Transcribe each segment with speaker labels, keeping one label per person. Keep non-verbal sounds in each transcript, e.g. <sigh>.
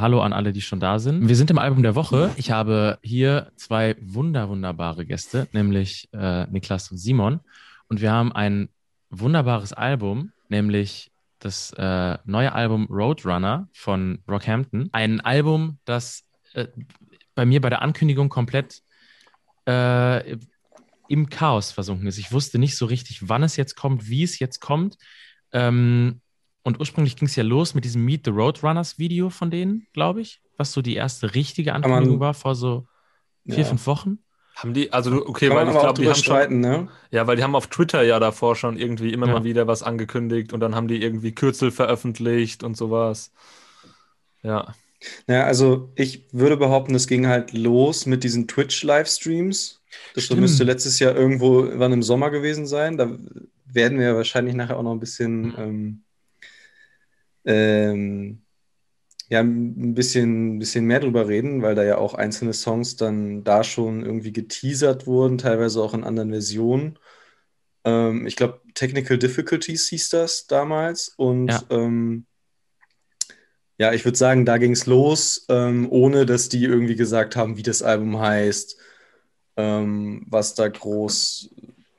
Speaker 1: Hallo an alle, die schon da sind. Wir sind im Album der Woche. Ich habe hier zwei wunder, wunderbare Gäste, nämlich äh, Niklas und Simon. Und wir haben ein wunderbares Album, nämlich das äh, neue Album Roadrunner von Rockhampton. Ein Album, das äh, bei mir bei der Ankündigung komplett äh, im Chaos versunken ist. Ich wusste nicht so richtig, wann es jetzt kommt, wie es jetzt kommt. Ähm, und ursprünglich ging es ja los mit diesem Meet the Roadrunners Video von denen, glaube ich, was so die erste richtige Ankündigung war vor so vier, ja. fünf Wochen.
Speaker 2: Haben die, also okay, Kann weil ich glaube, die haben
Speaker 3: schon, ne?
Speaker 2: Ja, weil die haben auf Twitter ja davor schon irgendwie immer ja. mal wieder was angekündigt und dann haben die irgendwie Kürzel veröffentlicht und sowas. Ja.
Speaker 3: Naja, also ich würde behaupten, es ging halt los mit diesen Twitch-Livestreams. Das Stimmt. müsste letztes Jahr irgendwo wann im Sommer gewesen sein. Da werden wir wahrscheinlich nachher auch noch ein bisschen mhm. ähm, ähm, ja, ein bisschen, bisschen mehr drüber reden, weil da ja auch einzelne Songs dann da schon irgendwie geteasert wurden, teilweise auch in anderen Versionen. Ähm, ich glaube, Technical Difficulties hieß das damals. Und ja, ähm, ja ich würde sagen, da ging es los, ähm, ohne dass die irgendwie gesagt haben, wie das Album heißt, ähm, was da groß,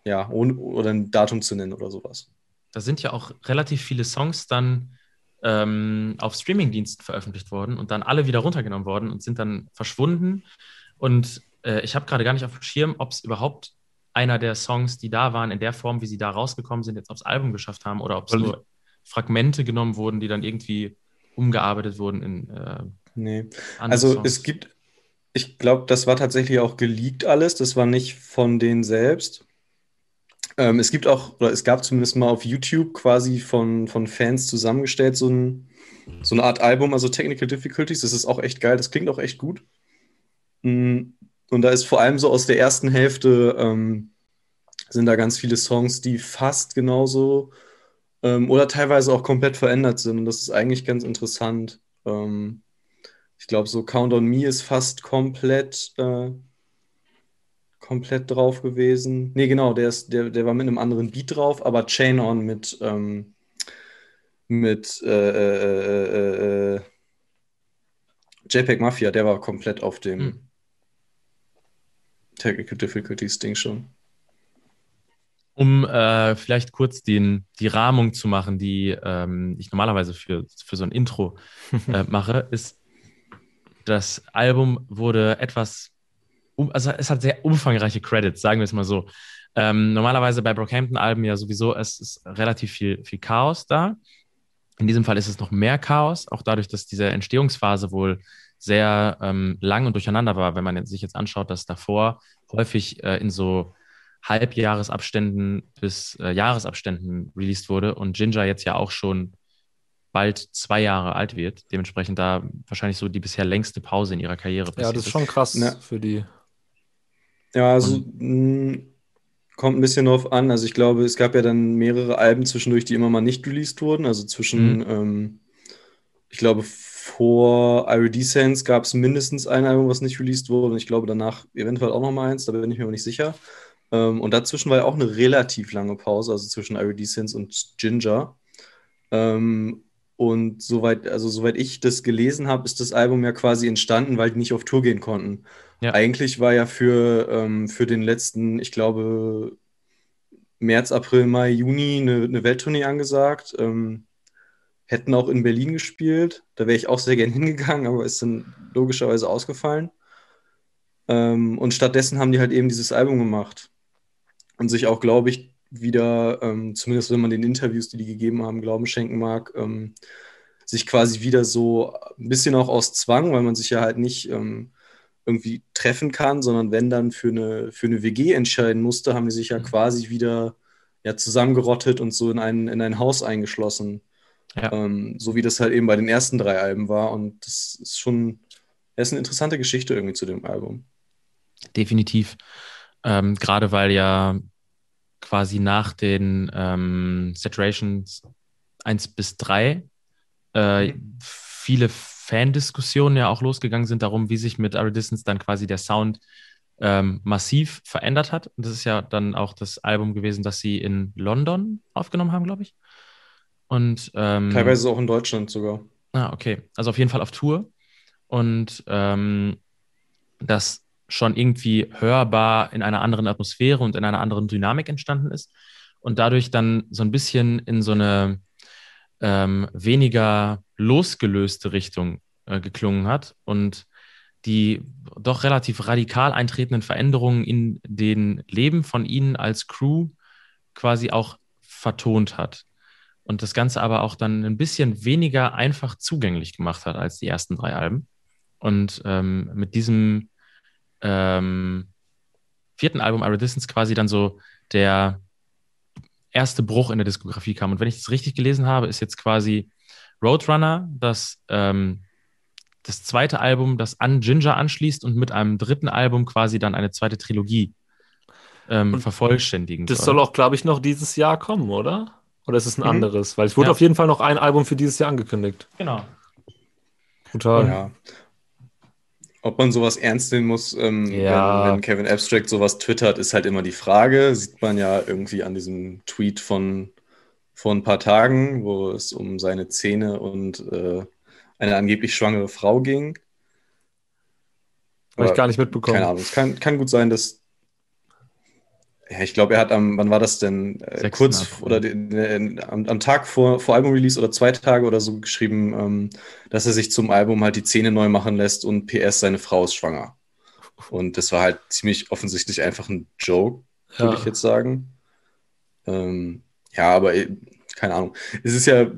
Speaker 3: ja, ohne, oder ein Datum zu nennen oder sowas.
Speaker 1: Da sind ja auch relativ viele Songs dann ähm, auf Streamingdiensten veröffentlicht worden und dann alle wieder runtergenommen worden und sind dann verschwunden. Und äh, ich habe gerade gar nicht auf dem Schirm, ob es überhaupt einer der Songs, die da waren, in der Form, wie sie da rausgekommen sind, jetzt aufs Album geschafft haben oder ob es nur Fragmente genommen wurden, die dann irgendwie umgearbeitet wurden in. Äh,
Speaker 3: nee. Also Songs. es gibt, ich glaube, das war tatsächlich auch geleakt alles. Das war nicht von denen selbst. Ähm, es gibt auch, oder es gab zumindest mal auf YouTube quasi von, von Fans zusammengestellt so, ein, so eine Art Album, also Technical Difficulties. Das ist auch echt geil, das klingt auch echt gut. Mm, und da ist vor allem so aus der ersten Hälfte ähm, sind da ganz viele Songs, die fast genauso ähm, oder teilweise auch komplett verändert sind. Und das ist eigentlich ganz interessant. Ähm, ich glaube, so Count on Me ist fast komplett äh, komplett drauf gewesen. Nee, genau, der, ist, der, der war mit einem anderen Beat drauf, aber Chain On mit, ähm, mit äh, äh, äh, äh JPEG Mafia, der war komplett auf dem hm. Technical Difficulties Ding schon.
Speaker 1: Um äh, vielleicht kurz den, die Rahmung zu machen, die ähm, ich normalerweise für, für so ein Intro <laughs> äh, mache, ist, das Album wurde etwas also es hat sehr umfangreiche Credits, sagen wir es mal so. Ähm, normalerweise bei Brockhampton-Alben ja sowieso, es ist relativ viel, viel Chaos da. In diesem Fall ist es noch mehr Chaos, auch dadurch, dass diese Entstehungsphase wohl sehr ähm, lang und durcheinander war, wenn man sich jetzt anschaut, dass davor häufig äh, in so Halbjahresabständen bis äh, Jahresabständen released wurde und Ginger jetzt ja auch schon bald zwei Jahre alt wird. Dementsprechend da wahrscheinlich so die bisher längste Pause in ihrer Karriere
Speaker 2: passiert. Ja, das ist schon krass ja. für die.
Speaker 3: Ja, also mh, mm, kommt ein bisschen drauf an. Also ich glaube, es gab ja dann mehrere Alben zwischendurch, die immer mal nicht released wurden. Also zwischen, mhm. ähm, ich glaube, vor Iridescence gab es mindestens ein Album, was nicht released wurde. Und ich glaube, danach eventuell auch noch mal eins, da bin ich mir aber nicht sicher. Ähm, und dazwischen war ja auch eine relativ lange Pause, also zwischen Iridescence und Ginger. Ähm, und soweit, also soweit ich das gelesen habe, ist das Album ja quasi entstanden, weil die nicht auf Tour gehen konnten. Ja. Eigentlich war ja für, ähm, für den letzten, ich glaube, März, April, Mai, Juni eine, eine Welttournee angesagt. Ähm, hätten auch in Berlin gespielt. Da wäre ich auch sehr gern <laughs> hingegangen, aber ist dann logischerweise ausgefallen. Ähm, und stattdessen haben die halt eben dieses Album gemacht. Und sich auch, glaube ich, wieder, ähm, zumindest wenn man den Interviews, die die gegeben haben, Glauben schenken mag, ähm, sich quasi wieder so ein bisschen auch aus Zwang, weil man sich ja halt nicht ähm, irgendwie treffen kann, sondern wenn dann für eine, für eine WG entscheiden musste, haben die sich ja mhm. quasi wieder ja, zusammengerottet und so in ein, in ein Haus eingeschlossen. Ja. Ähm, so wie das halt eben bei den ersten drei Alben war. Und das ist schon, das ist eine interessante Geschichte irgendwie zu dem Album.
Speaker 1: Definitiv. Ähm, Gerade weil ja quasi nach den ähm, Saturations 1 bis 3 äh, mhm. viele Fandiskussionen ja auch losgegangen sind darum, wie sich mit Iridescence dann quasi der Sound ähm, massiv verändert hat. Und das ist ja dann auch das Album gewesen, das sie in London aufgenommen haben, glaube ich. Und ähm,
Speaker 3: teilweise auch in Deutschland sogar.
Speaker 1: Ah, okay. Also auf jeden Fall auf Tour. Und ähm, das schon irgendwie hörbar in einer anderen Atmosphäre und in einer anderen Dynamik entstanden ist. Und dadurch dann so ein bisschen in so eine ähm, weniger losgelöste Richtung äh, geklungen hat. Und die doch relativ radikal eintretenden Veränderungen in den Leben von ihnen als Crew quasi auch vertont hat. Und das Ganze aber auch dann ein bisschen weniger einfach zugänglich gemacht hat als die ersten drei Alben. Und ähm, mit diesem ähm, vierten Album Iridescence quasi dann so der erste Bruch in der Diskografie kam. Und wenn ich das richtig gelesen habe, ist jetzt quasi Roadrunner das ähm, das zweite Album, das an Ginger anschließt und mit einem dritten Album quasi dann eine zweite Trilogie ähm, vervollständigen
Speaker 2: Das soll, soll auch, glaube ich, noch dieses Jahr kommen, oder? Oder ist es ein mhm. anderes? Weil es wurde ja. auf jeden Fall noch ein Album für dieses Jahr angekündigt.
Speaker 1: Genau.
Speaker 3: Total. Ja. Ob man sowas ernst nehmen muss, ähm, ja. wenn, wenn, Kevin Abstract sowas twittert, ist halt immer die Frage. Sieht man ja irgendwie an diesem Tweet von vor ein paar Tagen, wo es um seine Zähne und äh, eine angeblich schwangere Frau ging.
Speaker 2: Habe ich gar nicht mitbekommen.
Speaker 3: Keine Ahnung. Es kann, kann gut sein, dass. Ja, ich glaube, er hat am, wann war das denn? Äh, kurz oder den, den, am, am, Tag vor, vor Album-Release oder zwei Tage oder so geschrieben, ähm, dass er sich zum Album halt die Zähne neu machen lässt und PS, seine Frau ist schwanger. Und das war halt ziemlich offensichtlich einfach ein Joke, würde ja. ich jetzt sagen. Ähm, ja, aber äh, keine Ahnung. Es ist ja,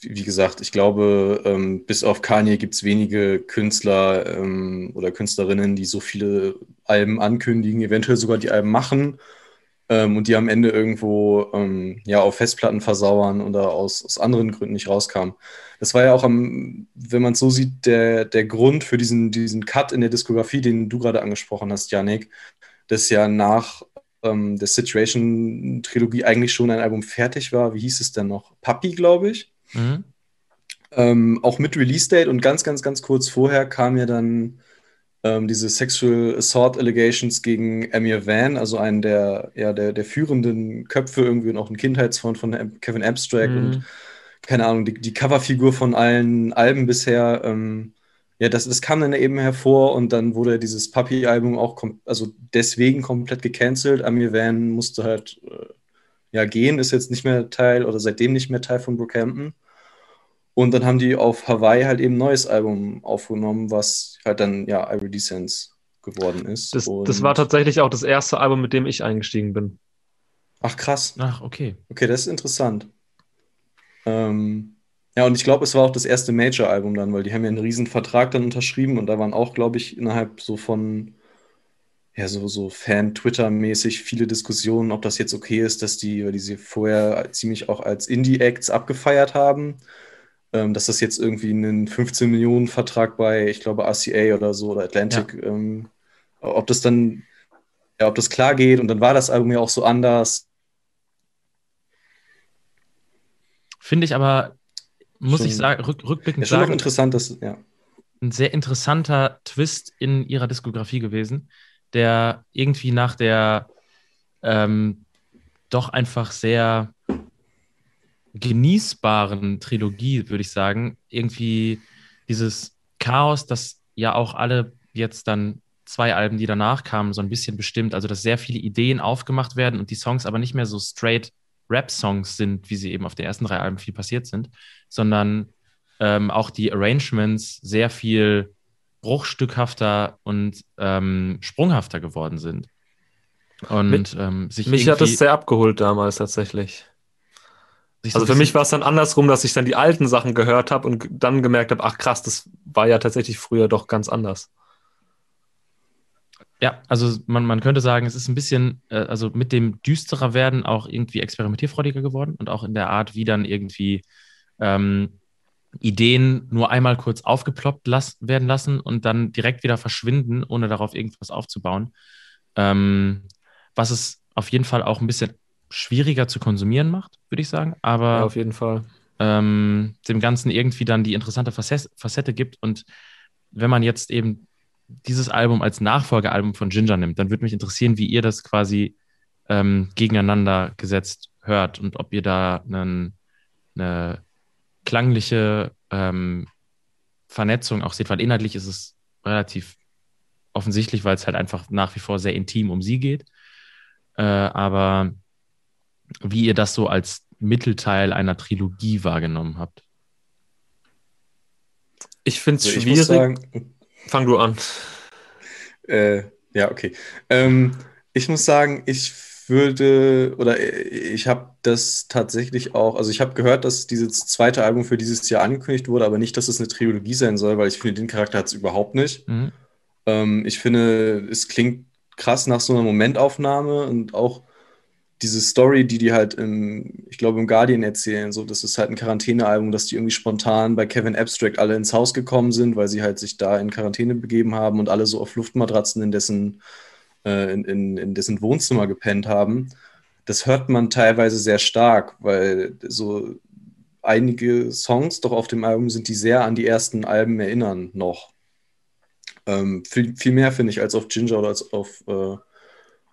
Speaker 3: wie gesagt, ich glaube, ähm, bis auf Kanye gibt es wenige Künstler ähm, oder Künstlerinnen, die so viele Alben ankündigen, eventuell sogar die Alben machen ähm, und die am Ende irgendwo ähm, ja, auf Festplatten versauern oder aus, aus anderen Gründen nicht rauskamen. Das war ja auch, am, wenn man es so sieht, der, der Grund für diesen, diesen Cut in der Diskografie, den du gerade angesprochen hast, Janik, dass ja nach ähm, der Situation-Trilogie eigentlich schon ein Album fertig war. Wie hieß es denn noch? Puppy, glaube ich. Mhm. Ähm, auch mit Release-Date und ganz, ganz, ganz kurz vorher kam ja dann ähm, diese Sexual Assault Allegations gegen Amir Van, also einen der, ja, der, der führenden Köpfe irgendwie und auch ein Kindheitsfreund von Kevin Abstract mhm. und keine Ahnung, die, die Coverfigur von allen Alben bisher. Ähm, ja, das, das kam dann eben hervor und dann wurde dieses Puppy-Album auch also deswegen komplett gecancelt. Amir Van musste halt äh, ja gehen, ist jetzt nicht mehr Teil oder seitdem nicht mehr Teil von Brookhampton. Und dann haben die auf Hawaii halt eben ein neues Album aufgenommen, was halt dann ja Iridescence geworden ist.
Speaker 2: Das, das, war tatsächlich auch das erste Album, mit dem ich eingestiegen bin.
Speaker 3: Ach krass.
Speaker 1: Ach, okay.
Speaker 3: Okay, das ist interessant. Ähm, ja, und ich glaube, es war auch das erste Major-Album dann, weil die haben ja einen riesen Vertrag dann unterschrieben und da waren auch, glaube ich, innerhalb so von ja, so, so Fan-Twitter-mäßig viele Diskussionen, ob das jetzt okay ist, dass die, weil die sie vorher ziemlich auch als Indie-Acts abgefeiert haben, ähm, dass das jetzt irgendwie einen 15-Millionen-Vertrag bei, ich glaube, RCA oder so oder Atlantic, ja. ähm, ob das dann, ja, ob das klar geht und dann war das Album ja auch so anders.
Speaker 1: Finde ich aber, muss schon, ich sagen, rück, rückblickend ja, schon sagen,
Speaker 3: interessant, dass, ja.
Speaker 1: ein sehr interessanter Twist in ihrer Diskografie gewesen der irgendwie nach der ähm, doch einfach sehr genießbaren Trilogie, würde ich sagen, irgendwie dieses Chaos, das ja auch alle jetzt dann zwei Alben, die danach kamen, so ein bisschen bestimmt. Also, dass sehr viele Ideen aufgemacht werden und die Songs aber nicht mehr so straight Rap-Songs sind, wie sie eben auf den ersten drei Alben viel passiert sind, sondern ähm, auch die Arrangements sehr viel bruchstückhafter und ähm, sprunghafter geworden sind.
Speaker 2: Und mich, ähm, sich mich hat es sehr abgeholt damals tatsächlich. Also für mich war es dann andersrum, dass ich dann die alten Sachen gehört habe und dann gemerkt habe, ach krass, das war ja tatsächlich früher doch ganz anders.
Speaker 1: Ja, also man, man könnte sagen, es ist ein bisschen, äh, also mit dem düsterer werden auch irgendwie experimentierfreudiger geworden und auch in der Art, wie dann irgendwie ähm, Ideen nur einmal kurz aufgeploppt las werden lassen und dann direkt wieder verschwinden, ohne darauf irgendwas aufzubauen. Ähm, was es auf jeden Fall auch ein bisschen schwieriger zu konsumieren macht, würde ich sagen. Aber
Speaker 2: ja, auf jeden Fall.
Speaker 1: Ähm, dem Ganzen irgendwie dann die interessante Facette gibt. Und wenn man jetzt eben dieses Album als Nachfolgealbum von Ginger nimmt, dann würde mich interessieren, wie ihr das quasi ähm, gegeneinander gesetzt hört und ob ihr da einen, eine klangliche ähm, Vernetzung auch seht, weil inhaltlich ist es relativ offensichtlich, weil es halt einfach nach wie vor sehr intim um sie geht. Äh, aber wie ihr das so als Mittelteil einer Trilogie wahrgenommen habt.
Speaker 2: Ich finde es also schwierig. Sagen, Fang du an.
Speaker 3: Äh, ja, okay. Ähm, ich muss sagen, ich würde, oder ich habe das tatsächlich auch, also ich habe gehört, dass dieses zweite Album für dieses Jahr angekündigt wurde, aber nicht, dass es eine Trilogie sein soll, weil ich finde, den Charakter hat es überhaupt nicht. Mhm. Ähm, ich finde, es klingt krass nach so einer Momentaufnahme und auch diese Story, die die halt im, ich glaube, im Guardian erzählen, so, das ist halt ein Quarantänealbum, dass die irgendwie spontan bei Kevin Abstract alle ins Haus gekommen sind, weil sie halt sich da in Quarantäne begeben haben und alle so auf Luftmatratzen in dessen, äh, in, in, in dessen Wohnzimmer gepennt haben. Das hört man teilweise sehr stark, weil so einige Songs doch auf dem Album sind, die sehr an die ersten Alben erinnern noch. Ähm, viel, viel mehr, finde ich, als auf Ginger oder als auf äh,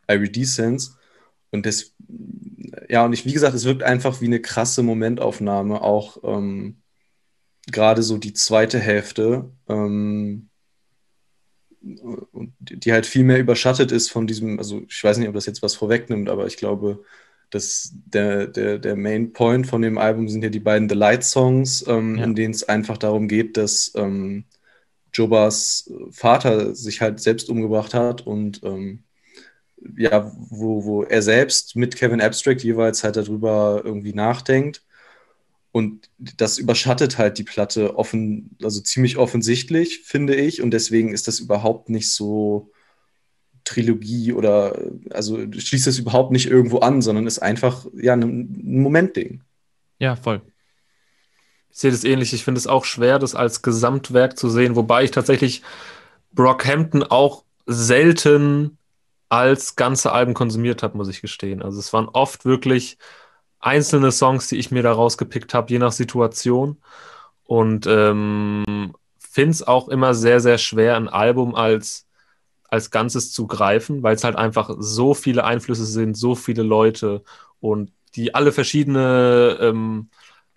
Speaker 3: IRD Sense. Und das, ja, und ich, wie gesagt, es wirkt einfach wie eine krasse Momentaufnahme, auch ähm, gerade so die zweite Hälfte, ähm, die halt viel mehr überschattet ist von diesem, also ich weiß nicht, ob das jetzt was vorwegnimmt, aber ich glaube, dass der, der, der Main Point von dem Album sind ja die beiden The Light Songs, ähm, ja. in denen es einfach darum geht, dass ähm, Jobas Vater sich halt selbst umgebracht hat und ähm, ja, wo, wo er selbst mit Kevin Abstract jeweils halt darüber irgendwie nachdenkt. Und das überschattet halt die Platte offen, also ziemlich offensichtlich, finde ich. Und deswegen ist das überhaupt nicht so Trilogie oder, also schließt es überhaupt nicht irgendwo an, sondern ist einfach, ja, ein, Momentding.
Speaker 1: Ja, voll.
Speaker 2: Ich sehe das ähnlich. Ich finde es auch schwer, das als Gesamtwerk zu sehen, wobei ich tatsächlich Brockhampton auch selten als ganze Alben konsumiert habe, muss ich gestehen. Also es waren oft wirklich einzelne Songs, die ich mir da rausgepickt habe, je nach Situation. Und ähm, finde es auch immer sehr, sehr schwer, ein Album als, als Ganzes zu greifen, weil es halt einfach so viele Einflüsse sind, so viele Leute und die alle verschiedene, ähm,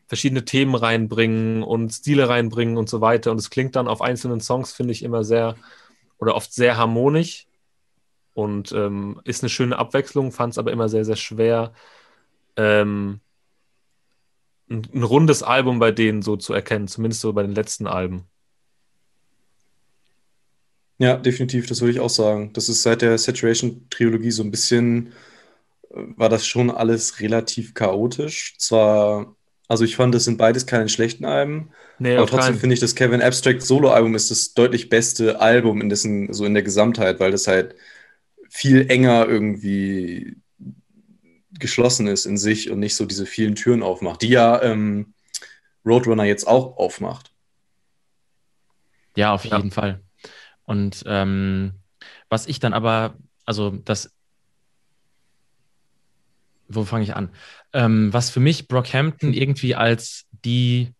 Speaker 2: verschiedene Themen reinbringen und Stile reinbringen und so weiter. Und es klingt dann auf einzelnen Songs, finde ich, immer sehr oder oft sehr harmonisch. Und ähm, ist eine schöne Abwechslung, fand es aber immer sehr, sehr schwer, ähm, ein, ein, rundes Album bei denen so zu erkennen, zumindest so bei den letzten Alben.
Speaker 3: Ja, definitiv, das würde ich auch sagen. Das ist seit der Saturation-Trilogie so ein bisschen, äh, war das schon alles relativ chaotisch. Zwar, also ich fand, das sind beides keine schlechten Alben, nee, aber trotzdem finde ich, das Kevin Abstract Solo-Album ist das deutlich beste Album in dessen, so in der Gesamtheit, weil das halt viel enger irgendwie geschlossen ist in sich und nicht so diese vielen Türen aufmacht, die ja ähm, Roadrunner jetzt auch aufmacht.
Speaker 1: Ja, auf jeden ja. Fall. Und ähm, was ich dann aber, also das, wo fange ich an? Ähm, was für mich Brockhampton irgendwie als die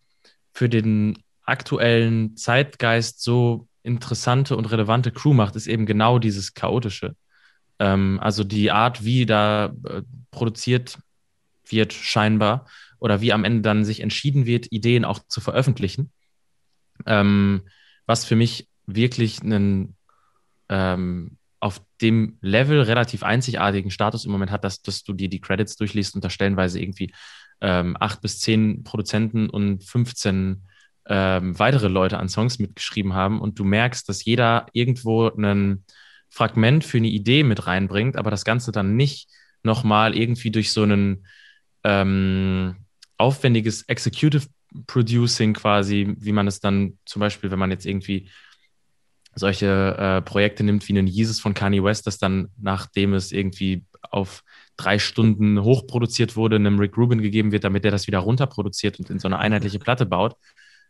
Speaker 1: für den aktuellen Zeitgeist so interessante und relevante Crew macht, ist eben genau dieses Chaotische. Ähm, also die Art, wie da äh, produziert wird, scheinbar, oder wie am Ende dann sich entschieden wird, Ideen auch zu veröffentlichen. Ähm, was für mich wirklich einen ähm, auf dem Level relativ einzigartigen Status im Moment hat, dass, dass du dir die Credits durchliest und da stellenweise irgendwie ähm, acht bis zehn Produzenten und 15 ähm, weitere Leute an Songs mitgeschrieben haben und du merkst, dass jeder irgendwo einen Fragment für eine Idee mit reinbringt, aber das Ganze dann nicht nochmal irgendwie durch so ein ähm, aufwendiges Executive Producing quasi, wie man es dann zum Beispiel, wenn man jetzt irgendwie solche äh, Projekte nimmt wie einen Jesus von Kanye West, das dann, nachdem es irgendwie auf drei Stunden hochproduziert wurde, einem Rick Rubin gegeben wird, damit er das wieder runterproduziert und in so eine einheitliche Platte baut,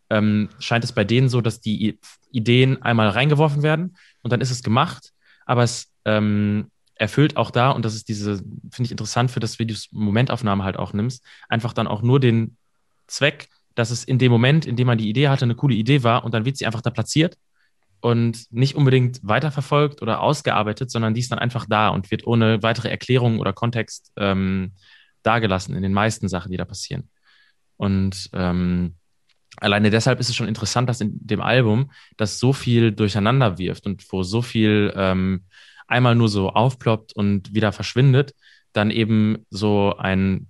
Speaker 1: ähm, scheint es bei denen so, dass die Ideen einmal reingeworfen werden und dann ist es gemacht, aber es ähm, erfüllt auch da, und das ist diese, finde ich interessant für das, wie du Momentaufnahme halt auch nimmst, einfach dann auch nur den Zweck, dass es in dem Moment, in dem man die Idee hatte, eine coole Idee war und dann wird sie einfach da platziert und nicht unbedingt weiterverfolgt oder ausgearbeitet, sondern die ist dann einfach da und wird ohne weitere Erklärung oder Kontext ähm, dargelassen in den meisten Sachen, die da passieren. Und ähm, alleine deshalb ist es schon interessant, dass in dem Album das so viel durcheinander wirft und wo so viel ähm, einmal nur so aufploppt und wieder verschwindet, dann eben so ein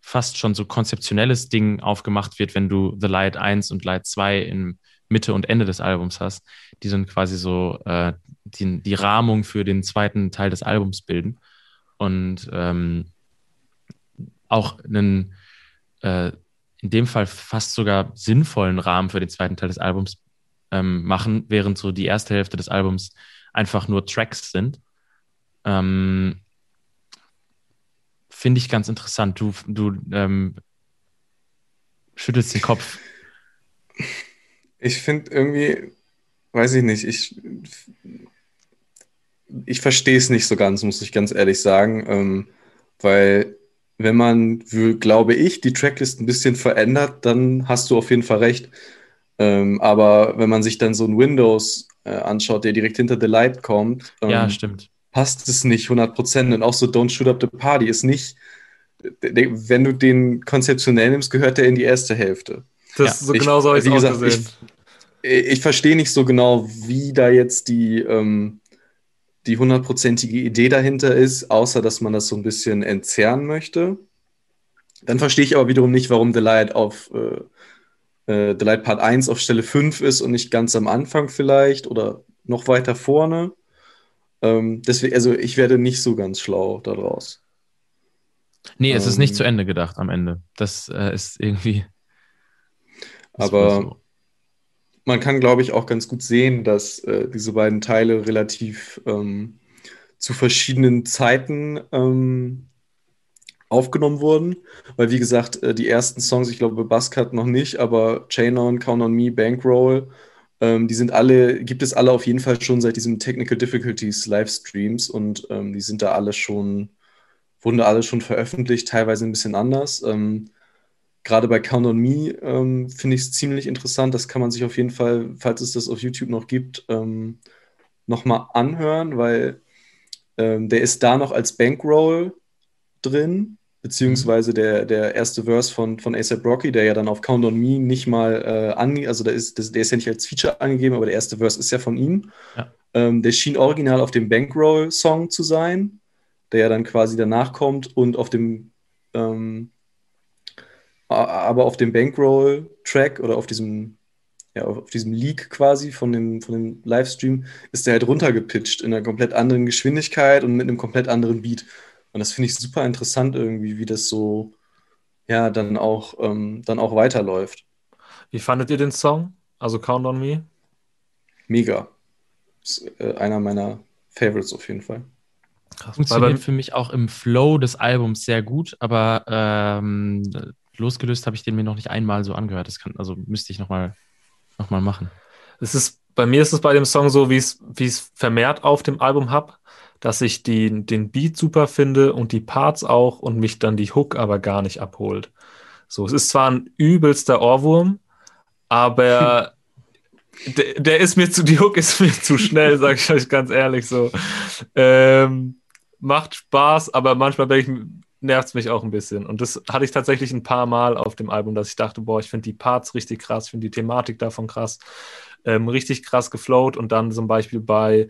Speaker 1: fast schon so konzeptionelles Ding aufgemacht wird, wenn du The Light 1 und Light 2 in Mitte und Ende des Albums hast. Die sind quasi so äh, die, die Rahmung für den zweiten Teil des Albums bilden. Und ähm, auch einen äh, in dem Fall fast sogar sinnvollen Rahmen für den zweiten Teil des Albums ähm, machen, während so die erste Hälfte des Albums einfach nur Tracks sind. Ähm, Finde ich ganz interessant. Du, du ähm, schüttelst den Kopf.
Speaker 3: Ich finde irgendwie, weiß ich nicht, ich, ich verstehe es nicht so ganz, muss ich ganz ehrlich sagen, ähm, weil wenn man, glaube ich, die Tracklist ein bisschen verändert, dann hast du auf jeden Fall recht. Ähm, aber wenn man sich dann so ein Windows äh, anschaut, der direkt hinter The Light kommt,
Speaker 1: ähm, ja, stimmt
Speaker 3: passt es nicht 100%. Und auch so Don't Shoot Up the Party ist nicht, wenn du den konzeptionell nimmst, gehört der in die erste Hälfte.
Speaker 2: Das ja. so genau so habe ich auch gesehen.
Speaker 3: Ich, ich verstehe nicht so genau, wie da jetzt die, ähm, die hundertprozentige Idee dahinter ist, außer dass man das so ein bisschen entzerren möchte. Dann verstehe ich aber wiederum nicht, warum The Light auf äh, äh, The Light Part 1 auf Stelle 5 ist und nicht ganz am Anfang vielleicht oder noch weiter vorne. Ähm, deswegen, also ich werde nicht so ganz schlau daraus.
Speaker 1: Nee, es ähm, ist nicht ähm, zu Ende gedacht am Ende. Das äh, ist irgendwie.
Speaker 3: aber so. Man kann, glaube ich, auch ganz gut sehen, dass äh, diese beiden Teile relativ ähm, zu verschiedenen Zeiten ähm, aufgenommen wurden. Weil, wie gesagt, äh, die ersten Songs, ich glaube, Buzzcut noch nicht, aber Chain On, Count on Me, Bankroll ähm, die sind alle, gibt es alle auf jeden Fall schon seit diesem Technical Difficulties Livestreams und ähm, die sind da alle schon, wurden da alle schon veröffentlicht, teilweise ein bisschen anders. Ähm, Gerade bei Count on Me ähm, finde ich es ziemlich interessant. Das kann man sich auf jeden Fall, falls es das auf YouTube noch gibt, ähm, nochmal anhören, weil ähm, der ist da noch als Bankroll drin beziehungsweise der, der erste Verse von, von ASAP Rocky, der ja dann auf Count on Me nicht mal äh, ange, also der ist, der ist ja nicht als Feature angegeben, aber der erste Verse ist ja von ihm. Ja. Ähm, der schien original auf dem Bankroll-Song zu sein, der ja dann quasi danach kommt und auf dem, ähm, aber auf dem Bankroll-Track oder auf diesem, ja, auf diesem Leak quasi von dem, von dem Livestream ist der halt runtergepitcht in einer komplett anderen Geschwindigkeit und mit einem komplett anderen Beat. Und das finde ich super interessant irgendwie, wie das so ja dann auch, ähm, dann auch weiterläuft.
Speaker 2: Wie fandet ihr den Song? Also Count on Me?
Speaker 3: Mega. Ist, äh, einer meiner Favorites auf jeden Fall.
Speaker 1: Krass. Funktioniert für mich auch im Flow des Albums sehr gut, aber ähm, losgelöst habe ich den mir noch nicht einmal so angehört. Das kann, also müsste ich nochmal noch mal machen.
Speaker 2: Es ist, bei mir ist es bei dem Song so, wie ich es vermehrt auf dem Album habe dass ich die, den Beat super finde und die Parts auch und mich dann die Hook aber gar nicht abholt. So, es ist zwar ein übelster Ohrwurm, aber <laughs> der, der, ist mir zu, die Hook ist mir zu schnell, sage ich euch ganz ehrlich so. Ähm, macht Spaß, aber manchmal nervt es mich auch ein bisschen. Und das hatte ich tatsächlich ein paar Mal auf dem Album, dass ich dachte, boah, ich finde die Parts richtig krass, ich finde die Thematik davon krass, ähm, richtig krass geflowt und dann zum Beispiel bei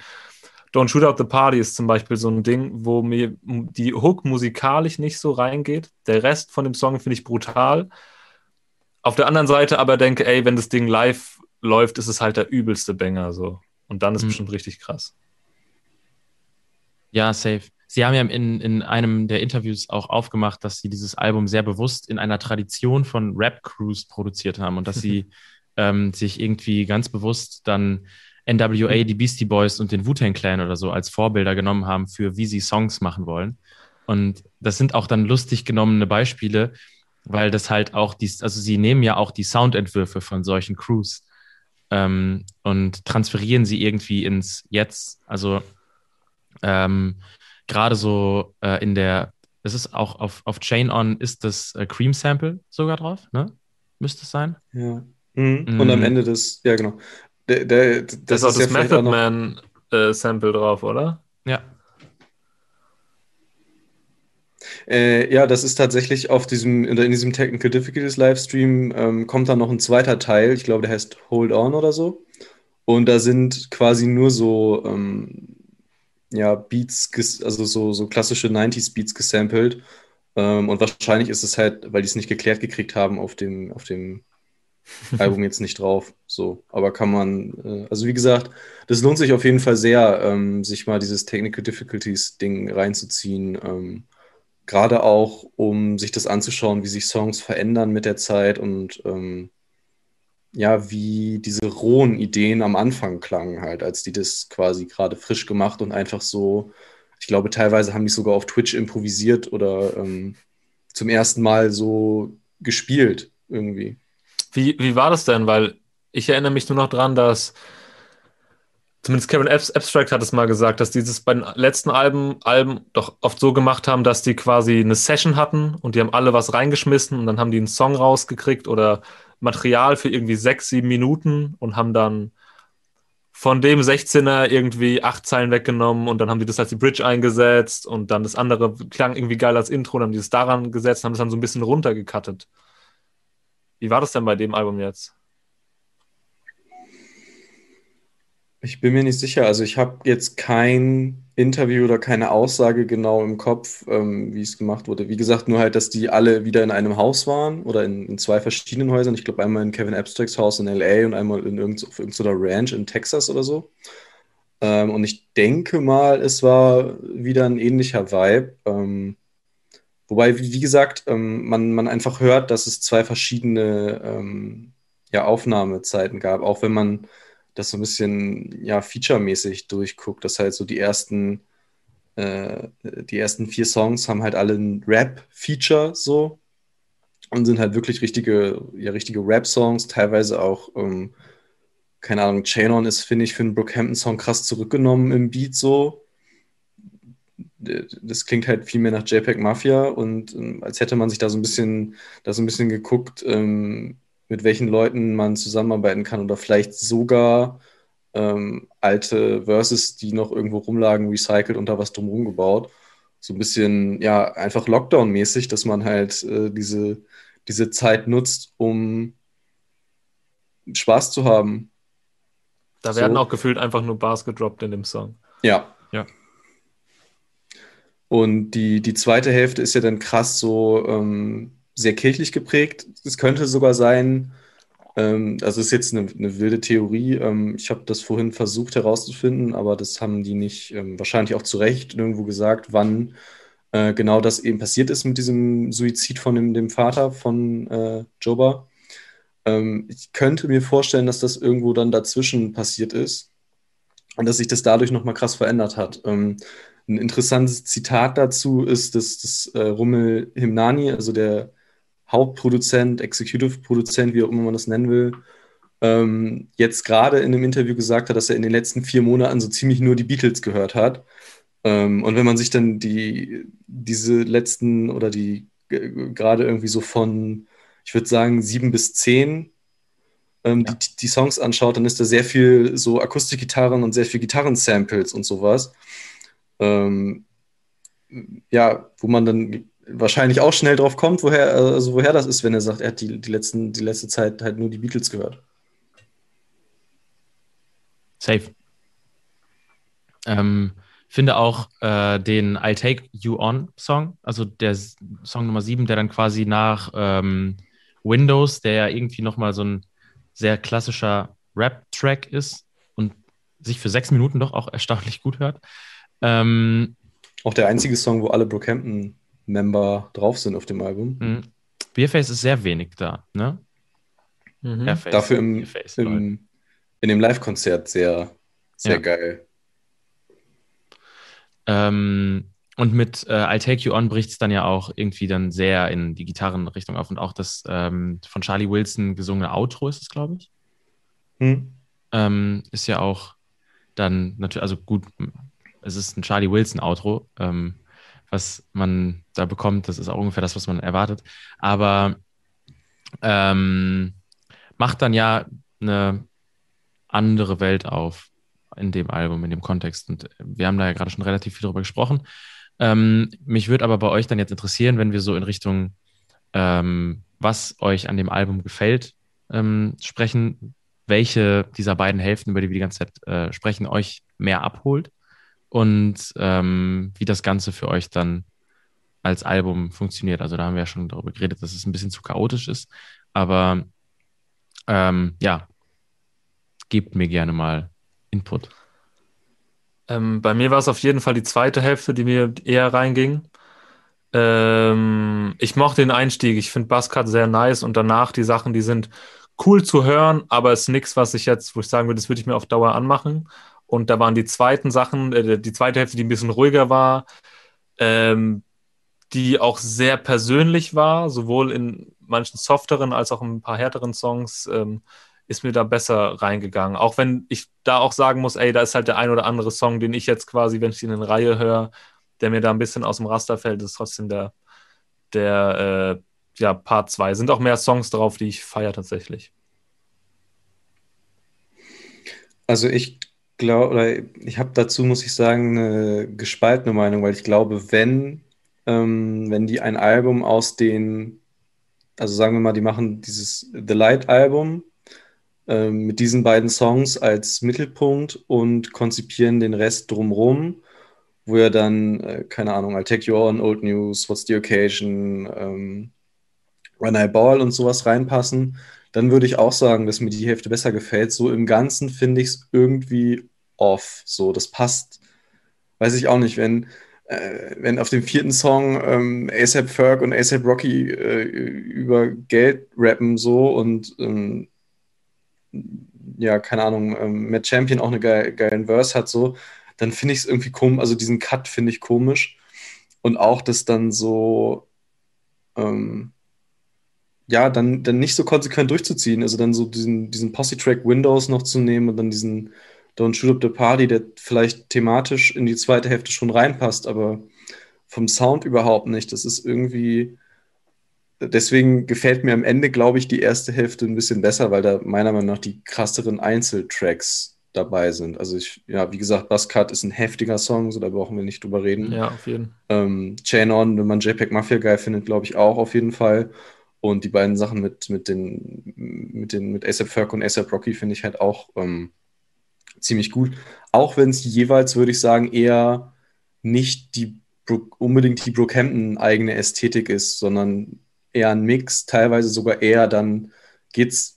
Speaker 2: Don't Shoot Out the Party ist zum Beispiel so ein Ding, wo mir die Hook musikalisch nicht so reingeht. Der Rest von dem Song finde ich brutal. Auf der anderen Seite aber denke, ey, wenn das Ding live läuft, ist es halt der übelste Banger so. Und dann ist es mhm. bestimmt richtig krass.
Speaker 1: Ja, safe. Sie haben ja in, in einem der Interviews auch aufgemacht, dass Sie dieses Album sehr bewusst in einer Tradition von Rap-Crews produziert haben und dass Sie <laughs> ähm, sich irgendwie ganz bewusst dann NWA, die Beastie Boys und den Wu-Tang Clan oder so als Vorbilder genommen haben für wie sie Songs machen wollen. Und das sind auch dann lustig genommene Beispiele, weil das halt auch die, also sie nehmen ja auch die Soundentwürfe von solchen Crews ähm, und transferieren sie irgendwie ins Jetzt. Also ähm, gerade so äh, in der, es ist auch auf, auf Chain On ist das äh, Cream Sample sogar drauf, ne? Müsste es sein?
Speaker 3: Ja. Mhm. Mhm. Und am Ende des, ja genau.
Speaker 2: Der, der, das, das ist auch das Method Man äh, Sample drauf, oder?
Speaker 1: Ja.
Speaker 3: Äh, ja, das ist tatsächlich auf diesem, in diesem Technical Difficulties Livestream ähm, kommt dann noch ein zweiter Teil. Ich glaube, der heißt Hold On oder so. Und da sind quasi nur so ähm, ja, Beats, also so, so klassische 90s Beats gesampelt. Ähm, und wahrscheinlich ist es halt, weil die es nicht geklärt gekriegt haben, auf dem, auf dem <laughs> Album jetzt nicht drauf. So, aber kann man, äh, also wie gesagt, das lohnt sich auf jeden Fall sehr, ähm, sich mal dieses Technical Difficulties Ding reinzuziehen. Ähm, Gerade auch, um sich das anzuschauen, wie sich Songs verändern mit der Zeit und ähm, ja, wie diese rohen Ideen am Anfang klangen halt, als die das quasi gerade frisch gemacht und einfach so, ich glaube, teilweise haben die sogar auf Twitch improvisiert oder ähm, zum ersten Mal so gespielt irgendwie.
Speaker 2: Wie, wie war das denn? Weil ich erinnere mich nur noch dran, dass zumindest Kevin Abstract hat es mal gesagt, dass dieses bei den letzten Alben, Alben doch oft so gemacht haben, dass die quasi eine Session hatten und die haben alle was reingeschmissen und dann haben die einen Song rausgekriegt oder Material für irgendwie sechs, sieben Minuten und haben dann von dem 16er irgendwie acht Zeilen weggenommen und dann haben die das als die Bridge eingesetzt und dann das andere klang irgendwie geil als Intro, dann haben die das daran gesetzt und haben es dann so ein bisschen runtergekattet. Wie war das denn bei dem Album jetzt?
Speaker 3: Ich bin mir nicht sicher. Also ich habe jetzt kein Interview oder keine Aussage genau im Kopf, ähm, wie es gemacht wurde. Wie gesagt, nur halt, dass die alle wieder in einem Haus waren oder in, in zwei verschiedenen Häusern. Ich glaube, einmal in Kevin Abstracts Haus in LA und einmal in irgend, auf irgendeiner Ranch in Texas oder so. Ähm, und ich denke mal, es war wieder ein ähnlicher Vibe. Ähm, wobei, wie, gesagt, ähm, man, man einfach hört, dass es zwei verschiedene ähm, ja, Aufnahmezeiten gab, auch wenn man das so ein bisschen ja, featuremäßig durchguckt, dass halt so die ersten, äh, die ersten vier Songs haben halt alle ein Rap-Feature so. Und sind halt wirklich richtige, ja, richtige Rap-Songs, teilweise auch, ähm, keine Ahnung, Chain ist, finde ich, für einen Brookhampton-Song krass zurückgenommen im Beat so. Das klingt halt viel mehr nach JPEG Mafia und ähm, als hätte man sich da so ein bisschen, da so ein bisschen geguckt, ähm, mit welchen Leuten man zusammenarbeiten kann oder vielleicht sogar ähm, alte Verses, die noch irgendwo rumlagen, recycelt und da was drumherum gebaut. So ein bisschen, ja, einfach Lockdown-mäßig, dass man halt äh, diese, diese Zeit nutzt, um Spaß zu haben.
Speaker 2: Da werden so. auch gefühlt einfach nur Bars gedroppt in dem Song.
Speaker 3: Ja. Ja. Und die, die zweite Hälfte ist ja dann krass so ähm, sehr kirchlich geprägt. Es könnte sogar sein, ähm, also ist jetzt eine, eine wilde Theorie. Ähm, ich habe das vorhin versucht herauszufinden, aber das haben die nicht ähm, wahrscheinlich auch zu Recht irgendwo gesagt, wann äh, genau das eben passiert ist mit diesem Suizid von dem, dem Vater von äh, Joba. Ähm, ich könnte mir vorstellen, dass das irgendwo dann dazwischen passiert ist und dass sich das dadurch nochmal krass verändert hat. Ähm, ein interessantes Zitat dazu ist, dass das äh, Rummel Himnani, also der Hauptproduzent, Executive-Produzent, wie auch immer man das nennen will, ähm, jetzt gerade in einem Interview gesagt hat, dass er in den letzten vier Monaten so ziemlich nur die Beatles gehört hat. Ähm, und wenn man sich dann die, diese letzten oder die gerade irgendwie so von, ich würde sagen, sieben bis zehn ähm, ja. die, die, Songs anschaut, dann ist da sehr viel so Akustikgitarren und sehr viel Gitarrensamples und sowas. Ähm, ja, wo man dann wahrscheinlich auch schnell drauf kommt, woher, also woher das ist, wenn er sagt, er hat die, die, letzten, die letzte Zeit halt nur die Beatles gehört.
Speaker 1: Safe. Ähm, finde auch äh, den I'll Take You On Song, also der Song Nummer 7, der dann quasi nach ähm, Windows, der ja irgendwie nochmal so ein sehr klassischer Rap-Track ist und sich für sechs Minuten doch auch erstaunlich gut hört. Ähm,
Speaker 3: auch der einzige Song, wo alle Brockhampton Member drauf sind auf dem Album. Mhm.
Speaker 1: Beerface ist sehr wenig da, ne?
Speaker 3: Mhm. Dafür im, im, in dem Live-Konzert sehr, sehr ja. geil.
Speaker 1: Ähm, und mit äh, I'll Take You On bricht es dann ja auch irgendwie dann sehr in die Gitarrenrichtung auf und auch das ähm, von Charlie Wilson gesungene Outro ist es, glaube ich. Hm. Ähm, ist ja auch dann natürlich, also gut, es ist ein Charlie Wilson Outro, ähm, was man da bekommt, das ist auch ungefähr das, was man erwartet. Aber ähm, macht dann ja eine andere Welt auf in dem Album, in dem Kontext. Und wir haben da ja gerade schon relativ viel drüber gesprochen. Ähm, mich würde aber bei euch dann jetzt interessieren, wenn wir so in Richtung, ähm, was euch an dem Album gefällt, ähm, sprechen, welche dieser beiden Hälften, über die wir die ganze Zeit äh, sprechen, euch mehr abholt und ähm, wie das Ganze für euch dann als Album funktioniert. Also da haben wir ja schon darüber geredet, dass es ein bisschen zu chaotisch ist. Aber ähm, ja, gebt mir gerne mal Input.
Speaker 2: Ähm, bei mir war es auf jeden Fall die zweite Hälfte, die mir eher reinging. Ähm, ich mochte den Einstieg. Ich finde Buzzcut sehr nice und danach die Sachen, die sind cool zu hören, aber es ist nichts, was ich jetzt, wo ich sagen würde, das würde ich mir auf Dauer anmachen. Und da waren die zweiten Sachen, äh, die zweite Hälfte, die ein bisschen ruhiger war, ähm, die auch sehr persönlich war, sowohl in manchen softeren als auch in ein paar härteren Songs, ähm, ist mir da besser reingegangen. Auch wenn ich da auch sagen muss, ey, da ist halt der ein oder andere Song, den ich jetzt quasi, wenn ich ihn in Reihe höre, der mir da ein bisschen aus dem Raster fällt, ist trotzdem der, der äh, ja, Part 2. Sind auch mehr Songs drauf, die ich feiere tatsächlich.
Speaker 3: Also ich glaube, oder ich habe dazu, muss ich sagen, eine gespaltene Meinung, weil ich glaube, wenn, ähm, wenn die ein Album aus den, also sagen wir mal, die machen dieses The Light Album äh, mit diesen beiden Songs als Mittelpunkt und konzipieren den Rest drumrum, wo er dann, äh, keine Ahnung, I'll Take You On, Old News, What's the Occasion, ähm, When I Ball und sowas reinpassen, dann würde ich auch sagen, dass mir die Hälfte besser gefällt. So im Ganzen finde ich es irgendwie off. So, das passt, weiß ich auch nicht, wenn, äh, wenn auf dem vierten Song ähm, ASAP Ferg und ASAP Rocky äh, über Geld rappen so und ähm, ja, keine Ahnung, ähm, Matt Champion auch eine geil, geilen Verse hat, so, dann finde ich es irgendwie komisch, also diesen Cut finde ich komisch. Und auch das dann so, ähm, ja, dann, dann nicht so konsequent durchzuziehen. Also dann so diesen, diesen Posse-Track Windows noch zu nehmen und dann diesen Don't Shoot Up the Party, der vielleicht thematisch in die zweite Hälfte schon reinpasst, aber vom Sound überhaupt nicht. Das ist irgendwie, deswegen gefällt mir am Ende, glaube ich, die erste Hälfte ein bisschen besser, weil da meiner Meinung nach die krasseren Einzeltracks dabei sind. Also ich, ja, wie gesagt, Buzzcut ist ein heftiger Song, so da brauchen wir nicht drüber reden.
Speaker 2: Ja, auf jeden
Speaker 3: Fall. Ähm, Chain On, wenn man JPEG Mafia geil findet, glaube ich auch auf jeden Fall. Und die beiden Sachen mit, mit den, mit den, mit ASAP Ferg und ASAP Rocky finde ich halt auch ähm, ziemlich gut. Auch wenn es jeweils, würde ich sagen, eher nicht die unbedingt die Brookhampton eigene Ästhetik ist, sondern eher ein Mix, teilweise sogar eher dann geht es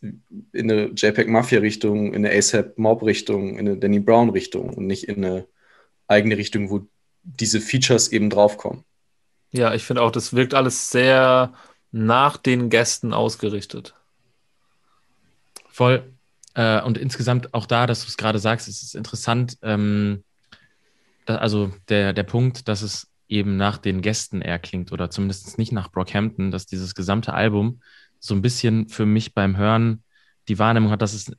Speaker 3: in eine JPEG Mafia Richtung, in eine ASAP Mob Richtung, in eine Danny Brown Richtung und nicht in eine eigene Richtung, wo diese Features eben draufkommen.
Speaker 2: Ja, ich finde auch, das wirkt alles sehr nach den Gästen ausgerichtet.
Speaker 1: Voll. Äh, und insgesamt auch da, dass du es gerade sagst, es ist interessant, ähm, da, also der, der Punkt, dass es eben nach den Gästen eher klingt oder zumindest nicht nach Brockhampton, dass dieses gesamte Album so ein bisschen für mich beim Hören die Wahrnehmung hat, dass es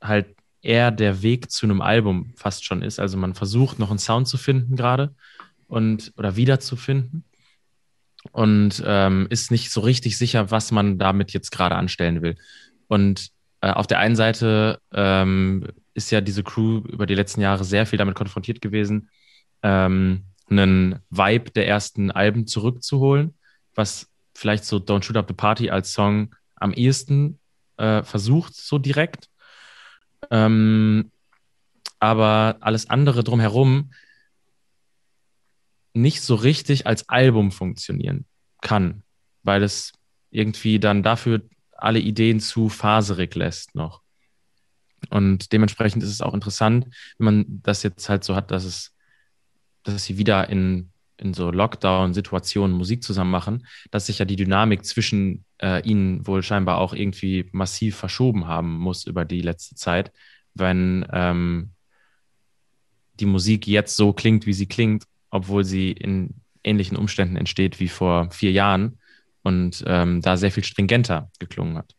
Speaker 1: halt eher der Weg zu einem Album fast schon ist. Also man versucht noch einen Sound zu finden gerade und oder wiederzufinden und ähm, ist nicht so richtig sicher, was man damit jetzt gerade anstellen will. Und auf der einen Seite ähm, ist ja diese Crew über die letzten Jahre sehr viel damit konfrontiert gewesen, ähm, einen Vibe der ersten Alben zurückzuholen, was vielleicht so Don't Shoot Up the Party als Song am ehesten äh, versucht, so direkt. Ähm, aber alles andere drumherum nicht so richtig als Album funktionieren kann, weil es irgendwie dann dafür alle Ideen zu faserig lässt noch. Und dementsprechend ist es auch interessant, wenn man das jetzt halt so hat, dass es, dass sie wieder in, in so Lockdown-Situationen Musik zusammen machen, dass sich ja die Dynamik zwischen äh, ihnen wohl scheinbar auch irgendwie massiv verschoben haben muss über die letzte Zeit, wenn ähm, die Musik jetzt so klingt, wie sie klingt obwohl sie in ähnlichen Umständen entsteht wie vor vier Jahren und ähm, da sehr viel stringenter geklungen hat.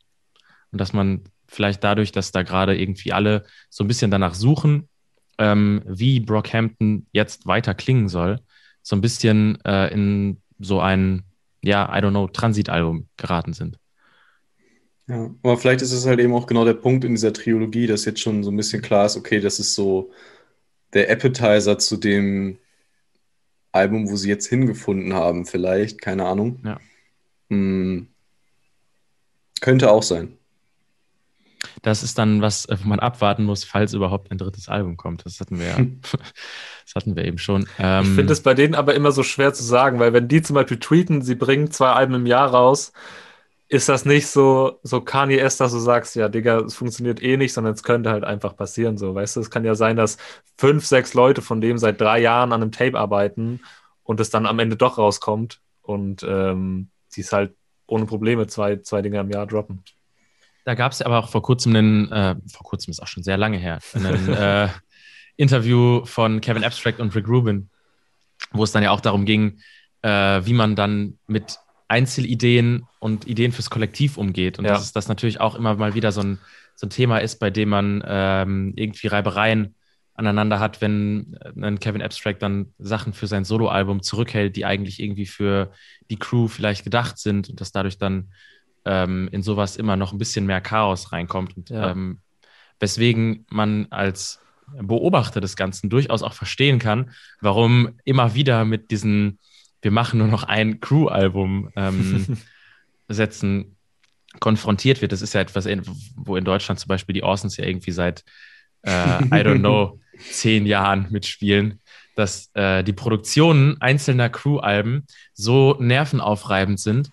Speaker 1: Und dass man vielleicht dadurch, dass da gerade irgendwie alle so ein bisschen danach suchen, ähm, wie Brockhampton jetzt weiter klingen soll, so ein bisschen äh, in so ein, ja, I don't know, Transitalbum geraten sind.
Speaker 3: Ja, aber vielleicht ist es halt eben auch genau der Punkt in dieser Trilogie, dass jetzt schon so ein bisschen klar ist, okay, das ist so der Appetizer zu dem Album, wo sie jetzt hingefunden haben, vielleicht, keine Ahnung.
Speaker 1: Ja.
Speaker 3: Hm. Könnte auch sein.
Speaker 1: Das ist dann was, wo man abwarten muss, falls überhaupt ein drittes Album kommt. Das hatten wir ja, <laughs> das hatten wir eben schon.
Speaker 2: Ähm, ich finde es bei denen aber immer so schwer zu sagen, weil wenn die zum Beispiel tweeten, sie bringen zwei Alben im Jahr raus, ist das nicht so, so Kanye S, dass du sagst, ja, Digga, es funktioniert eh nicht, sondern es könnte halt einfach passieren, so, weißt du? Es kann ja sein, dass fünf, sechs Leute von dem seit drei Jahren an einem Tape arbeiten und es dann am Ende doch rauskommt und ähm, die es halt ohne Probleme zwei, zwei Dinge im Jahr droppen.
Speaker 1: Da gab es aber auch vor kurzem einen, äh, vor kurzem ist auch schon sehr lange her, ein <laughs> äh, Interview von Kevin Abstract und Rick Rubin, wo es dann ja auch darum ging, äh, wie man dann mit Einzelideen und Ideen fürs Kollektiv umgeht. Und ja. dass das natürlich auch immer mal wieder so ein, so ein Thema ist, bei dem man ähm, irgendwie Reibereien aneinander hat, wenn ein Kevin Abstract dann Sachen für sein Soloalbum zurückhält, die eigentlich irgendwie für die Crew vielleicht gedacht sind und dass dadurch dann ähm, in sowas immer noch ein bisschen mehr Chaos reinkommt. Und, ja. ähm, weswegen man als Beobachter des Ganzen durchaus auch verstehen kann, warum immer wieder mit diesen wir machen nur noch ein Crew-Album ähm, <laughs> setzen, konfrontiert wird. Das ist ja etwas, wo in Deutschland zum Beispiel die Orsons ja irgendwie seit, äh, I don't know, <laughs> zehn Jahren mitspielen, dass äh, die Produktionen einzelner Crew-Alben so nervenaufreibend sind,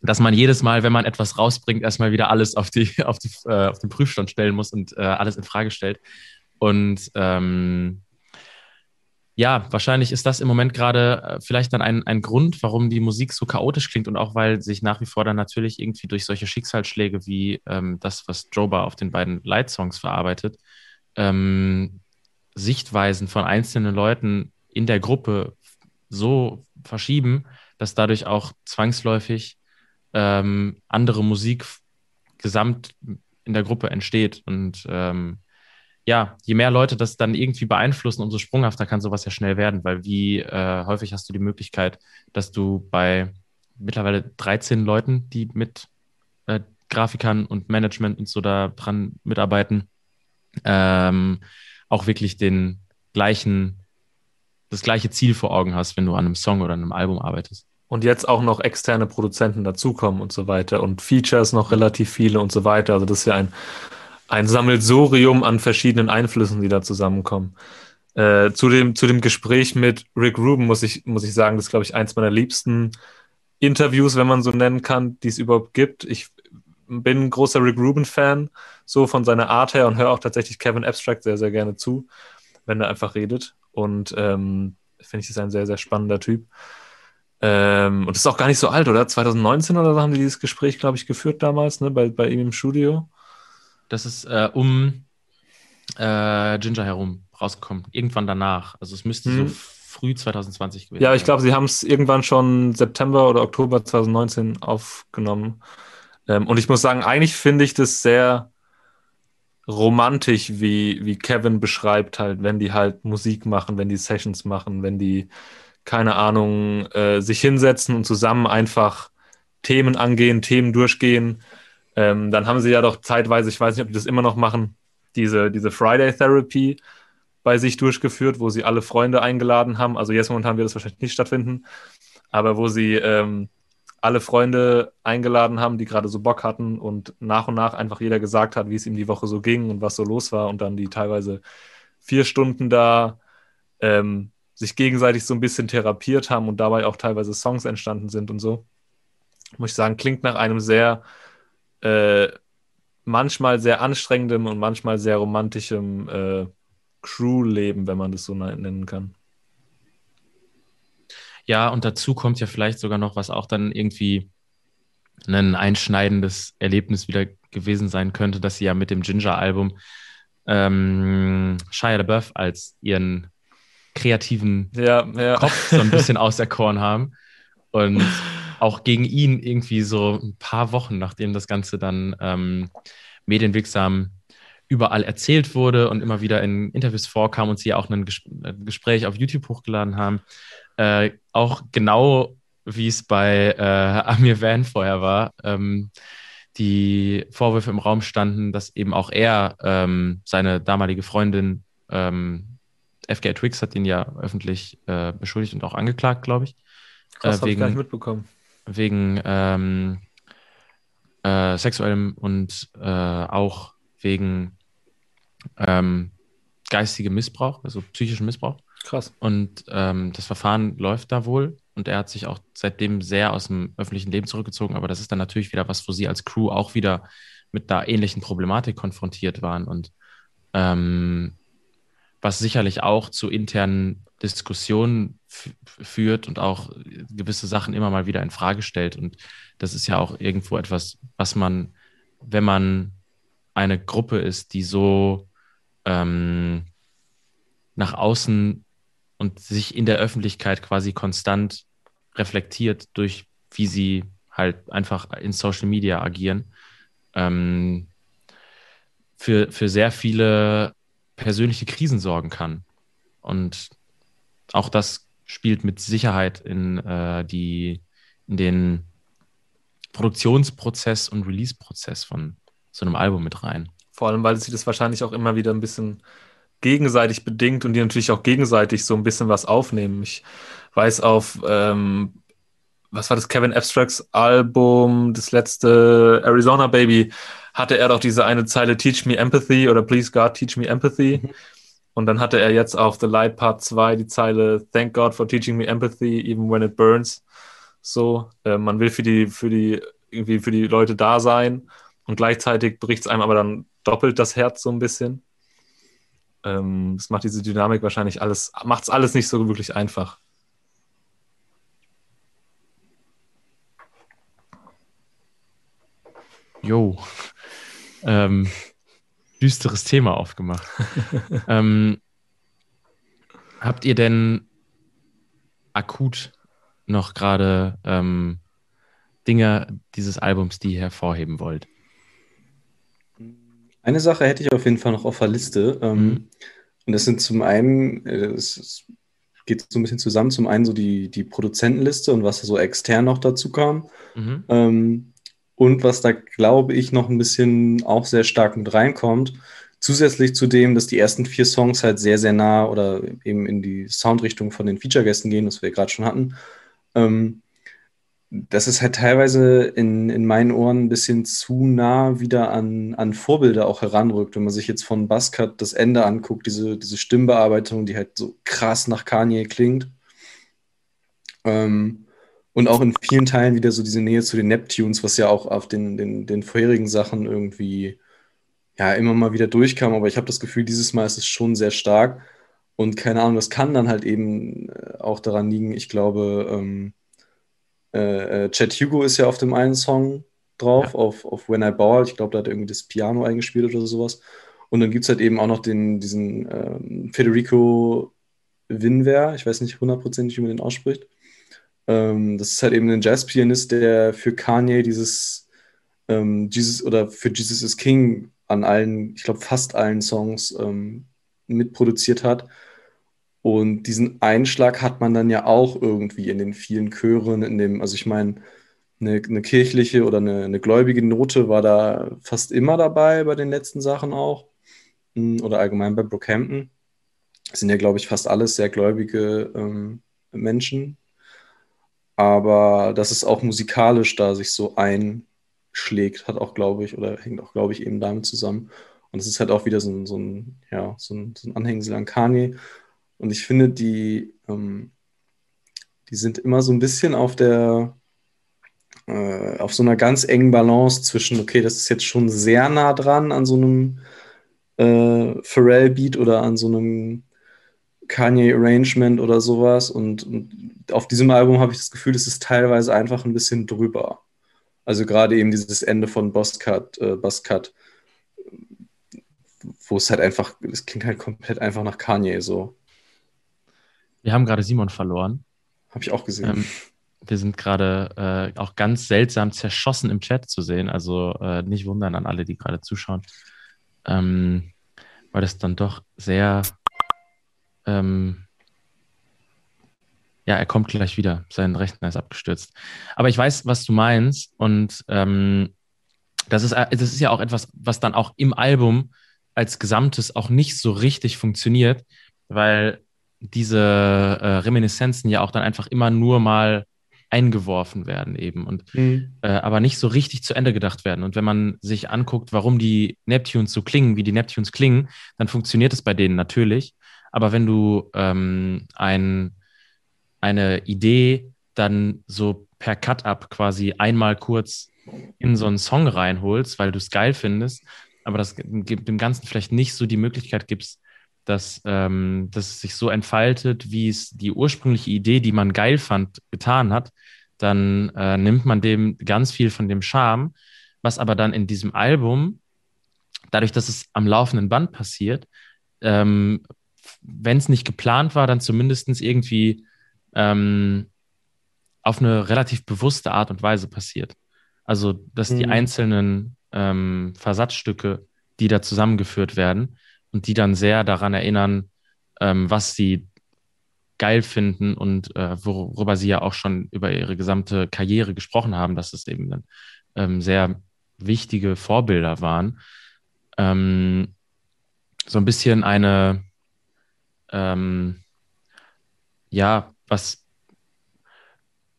Speaker 1: dass man jedes Mal, wenn man etwas rausbringt, erstmal wieder alles auf, die, <laughs> auf, die, äh, auf den Prüfstand stellen muss und äh, alles in Frage stellt. Und ähm, ja, wahrscheinlich ist das im Moment gerade äh, vielleicht dann ein, ein Grund, warum die Musik so chaotisch klingt und auch weil sich nach wie vor dann natürlich irgendwie durch solche Schicksalsschläge wie ähm, das, was Joba auf den beiden Light-Songs verarbeitet, ähm, Sichtweisen von einzelnen Leuten in der Gruppe so verschieben, dass dadurch auch zwangsläufig ähm, andere Musik gesamt in der Gruppe entsteht. Und ähm, ja, je mehr Leute das dann irgendwie beeinflussen, umso sprunghafter kann sowas ja schnell werden, weil wie äh, häufig hast du die Möglichkeit, dass du bei mittlerweile 13 Leuten, die mit äh, Grafikern und Management und so da dran mitarbeiten, ähm, auch wirklich den gleichen, das gleiche Ziel vor Augen hast, wenn du an einem Song oder einem Album arbeitest.
Speaker 2: Und jetzt auch noch externe Produzenten dazukommen und so weiter und Features noch relativ viele und so weiter. Also das ist ja ein ein Sammelsurium an verschiedenen Einflüssen, die da zusammenkommen. Äh, zu, dem, zu dem Gespräch mit Rick Rubin muss ich, muss ich sagen, das ist, glaube ich, eins meiner liebsten Interviews, wenn man so nennen kann, die es überhaupt gibt. Ich bin ein großer Rick Rubin-Fan, so von seiner Art her und höre auch tatsächlich Kevin Abstract sehr, sehr gerne zu, wenn er einfach redet. Und ähm, finde ich, das ein sehr, sehr spannender Typ. Ähm, und ist auch gar nicht so alt, oder? 2019 oder so haben die dieses Gespräch, glaube ich, geführt damals, ne, bei, bei ihm im Studio.
Speaker 1: Das ist äh, um äh, Ginger herum rausgekommen. Irgendwann danach. Also es müsste hm. so früh 2020
Speaker 2: gewesen sein. Ja, ich glaube, sie haben es irgendwann schon September oder Oktober 2019 aufgenommen. Ähm, und ich muss sagen, eigentlich finde ich das sehr romantisch, wie, wie Kevin beschreibt, halt, wenn die halt Musik machen, wenn die Sessions machen, wenn die, keine Ahnung, äh, sich hinsetzen und zusammen einfach Themen angehen, Themen durchgehen ähm, dann haben sie ja doch zeitweise, ich weiß nicht, ob die das immer noch machen, diese, diese Friday Therapy bei sich durchgeführt, wo sie alle Freunde eingeladen haben. Also jetzt momentan wird das wahrscheinlich nicht stattfinden, aber wo sie ähm, alle Freunde eingeladen haben, die gerade so Bock hatten und nach und nach einfach jeder gesagt hat, wie es ihm die Woche so ging und was so los war und dann die teilweise vier Stunden da ähm, sich gegenseitig so ein bisschen therapiert haben und dabei auch teilweise Songs entstanden sind und so. Muss ich sagen, klingt nach einem sehr äh, manchmal sehr anstrengendem und manchmal sehr romantischem äh, Crew-Leben, wenn man das so nennen kann.
Speaker 1: Ja, und dazu kommt ja vielleicht sogar noch, was auch dann irgendwie ein einschneidendes Erlebnis wieder gewesen sein könnte, dass sie ja mit dem Ginger-Album ähm, Shia LaBeouf als ihren kreativen ja, ja. Kopf so ein bisschen auserkoren haben. Und auch gegen ihn irgendwie so ein paar Wochen, nachdem das Ganze dann ähm, medienwirksam überall erzählt wurde und immer wieder in Interviews vorkam und sie ja auch ein Ges Gespräch auf YouTube hochgeladen haben, äh, auch genau wie es bei äh, <laughs> Amir Van vorher war, ähm, die Vorwürfe im Raum standen, dass eben auch er ähm, seine damalige Freundin ähm, FK Twix hat ihn ja öffentlich äh, beschuldigt und auch angeklagt, glaube ich.
Speaker 2: Krass, äh, wegen, ich mitbekommen.
Speaker 1: Wegen ähm, äh, sexuellem und äh, auch wegen ähm, geistigem Missbrauch, also psychischen Missbrauch.
Speaker 2: Krass.
Speaker 1: Und ähm, das Verfahren läuft da wohl und er hat sich auch seitdem sehr aus dem öffentlichen Leben zurückgezogen. Aber das ist dann natürlich wieder was, wo sie als Crew auch wieder mit einer ähnlichen Problematik konfrontiert waren und ähm, was sicherlich auch zu internen Diskussionen führt und auch gewisse Sachen immer mal wieder in Frage stellt. Und das ist ja auch irgendwo etwas, was man, wenn man eine Gruppe ist, die so ähm, nach außen und sich in der Öffentlichkeit quasi konstant reflektiert durch, wie sie halt einfach in Social Media agieren, ähm, für, für sehr viele persönliche Krisen sorgen kann. Und auch das spielt mit Sicherheit in, äh, die, in den Produktionsprozess und Release-Prozess von so einem Album mit rein.
Speaker 2: Vor allem, weil sie das wahrscheinlich auch immer wieder ein bisschen gegenseitig bedingt und die natürlich auch gegenseitig so ein bisschen was aufnehmen. Ich weiß auf, ähm, was war das, Kevin Abstracts Album, das letzte Arizona Baby, hatte er doch diese eine Zeile Teach Me Empathy oder Please God Teach Me Empathy. Mhm. Und dann hatte er jetzt auf The Light Part 2 die Zeile Thank God for teaching me empathy, even when it burns. So, äh, man will für die, für die, irgendwie für die Leute da sein und gleichzeitig bricht es einem aber dann doppelt das Herz so ein bisschen. Ähm, das macht diese Dynamik wahrscheinlich alles, macht es alles nicht so wirklich einfach.
Speaker 1: Jo. ähm, düsteres Thema aufgemacht. <laughs> ähm, habt ihr denn akut noch gerade ähm, Dinge dieses Albums, die ihr hervorheben wollt?
Speaker 3: Eine Sache hätte ich auf jeden Fall noch auf der Liste. Ähm, mhm. Und das sind zum einen, äh, es geht so ein bisschen zusammen, zum einen so die, die Produzentenliste und was so extern noch dazu kam. Mhm. Ähm, und was da, glaube ich, noch ein bisschen auch sehr stark mit reinkommt, zusätzlich zu dem, dass die ersten vier Songs halt sehr, sehr nah oder eben in die Soundrichtung von den Feature-Gästen gehen, was wir gerade schon hatten, ähm, das ist halt teilweise in, in meinen Ohren ein bisschen zu nah wieder an, an Vorbilder auch heranrückt. Wenn man sich jetzt von Buzzcut das Ende anguckt, diese, diese Stimmbearbeitung, die halt so krass nach Kanye klingt. Ähm, und auch in vielen Teilen wieder so diese Nähe zu den Neptunes, was ja auch auf den, den, den vorherigen Sachen irgendwie ja immer mal wieder durchkam. Aber ich habe das Gefühl, dieses Mal ist es schon sehr stark. Und keine Ahnung, das kann dann halt eben äh, auch daran liegen, ich glaube, ähm, äh, äh, Chad Hugo ist ja auf dem einen Song drauf, ja. auf, auf When I Ball. Ich glaube, da hat er irgendwie das Piano eingespielt oder sowas. Und dann gibt es halt eben auch noch den, diesen ähm, Federico Winwer, ich weiß nicht hundertprozentig, wie man den ausspricht. Ähm, das ist halt eben ein Jazzpianist, der für Kanye dieses ähm, Jesus oder für Jesus is King an allen, ich glaube fast allen Songs ähm, mitproduziert hat. Und diesen Einschlag hat man dann ja auch irgendwie in den vielen Chören, in dem, also ich meine, eine, eine, kirchliche oder eine, eine, gläubige Note war da fast immer dabei bei den letzten Sachen auch. Hm, oder allgemein bei Brockhampton. Das sind ja, glaube ich, fast alles sehr gläubige ähm, Menschen, aber dass es auch musikalisch da sich so einschlägt, hat auch, glaube ich, oder hängt auch, glaube ich, eben damit zusammen. Und es ist halt auch wieder so ein, so ein, ja, so ein, so ein Anhängsel an Kanye. Und ich finde, die, ähm, die sind immer so ein bisschen auf der, äh, auf so einer ganz engen Balance zwischen, okay, das ist jetzt schon sehr nah dran an so einem äh, Pharrell-Beat oder an so einem Kanye-Arrangement oder sowas. Und, und auf diesem Album habe ich das Gefühl, es ist teilweise einfach ein bisschen drüber. Also gerade eben dieses Ende von Bosscut, äh, Bosscut, wo es halt einfach, es klingt halt komplett einfach nach Kanye so.
Speaker 1: Wir haben gerade Simon verloren.
Speaker 3: Habe ich auch gesehen. Ähm,
Speaker 1: wir sind gerade äh, auch ganz seltsam zerschossen im Chat zu sehen. Also äh, nicht wundern an alle, die gerade zuschauen. Ähm, weil das dann doch sehr. Ähm, ja, er kommt gleich wieder. Sein Rechner ist abgestürzt. Aber ich weiß, was du meinst. Und ähm, das, ist, das ist ja auch etwas, was dann auch im Album als Gesamtes auch nicht so richtig funktioniert, weil diese äh, Reminiszenzen ja auch dann einfach immer nur mal eingeworfen werden eben und mhm. äh, aber nicht so richtig zu Ende gedacht werden. Und wenn man sich anguckt, warum die Neptunes so klingen, wie die Neptunes klingen, dann funktioniert es bei denen natürlich. Aber wenn du ähm, ein, eine Idee dann so per Cut-Up quasi einmal kurz in so einen Song reinholst, weil du es geil findest, aber das gibt dem Ganzen vielleicht nicht so die Möglichkeit gibst, dass, ähm, dass es sich so entfaltet, wie es die ursprüngliche Idee, die man geil fand, getan hat, dann äh, nimmt man dem ganz viel von dem Charme, was aber dann in diesem Album, dadurch, dass es am laufenden Band passiert, ähm, wenn es nicht geplant war, dann zumindest irgendwie ähm, auf eine relativ bewusste Art und Weise passiert. Also, dass mhm. die einzelnen ähm, Versatzstücke, die da zusammengeführt werden und die dann sehr daran erinnern, ähm, was sie geil finden und äh, worüber sie ja auch schon über ihre gesamte Karriere gesprochen haben, dass es eben dann ähm, sehr wichtige Vorbilder waren. Ähm, so ein bisschen eine, ähm, ja, was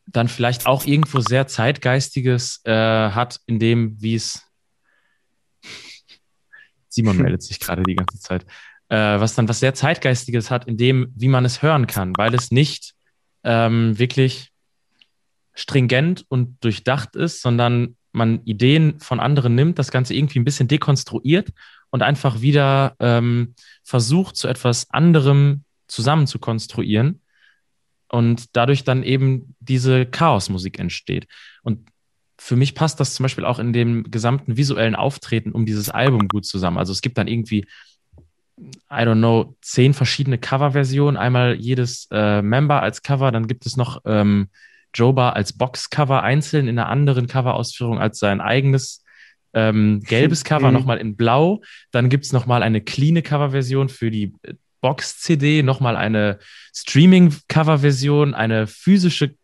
Speaker 1: dann vielleicht auch irgendwo sehr zeitgeistiges äh, hat, in dem, wie es Simon <laughs> meldet sich gerade die ganze Zeit, äh, was dann was sehr zeitgeistiges hat, in dem, wie man es hören kann, weil es nicht ähm, wirklich stringent und durchdacht ist, sondern man Ideen von anderen nimmt, das Ganze irgendwie ein bisschen dekonstruiert und einfach wieder ähm, versucht, zu etwas anderem zusammen zu konstruieren und dadurch dann eben diese Chaosmusik entsteht. Und für mich passt das zum Beispiel auch in dem gesamten visuellen Auftreten um dieses Album gut zusammen. Also es gibt dann irgendwie, I don't know, zehn verschiedene Coverversionen. Einmal jedes äh, Member als Cover, dann gibt es noch ähm, Joba als Boxcover einzeln in einer anderen Coverausführung als sein eigenes ähm, gelbes <laughs> Cover, mhm. nochmal in blau. Dann gibt es nochmal eine cleane Coverversion für die äh, Box-CD, nochmal eine Streaming-Coverversion, eine physische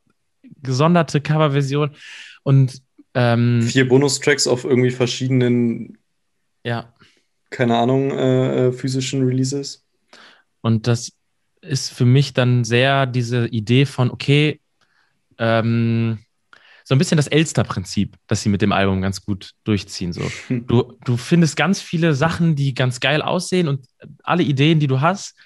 Speaker 1: gesonderte Coverversion. Und ähm,
Speaker 3: vier Bonustracks auf irgendwie verschiedenen,
Speaker 1: ja,
Speaker 3: keine Ahnung, äh, äh, physischen Releases.
Speaker 1: Und das ist für mich dann sehr diese Idee von, okay, ähm, so ein bisschen das Elster-Prinzip, das sie mit dem Album ganz gut durchziehen. So. Du, du findest ganz viele Sachen, die ganz geil aussehen und alle Ideen, die du hast,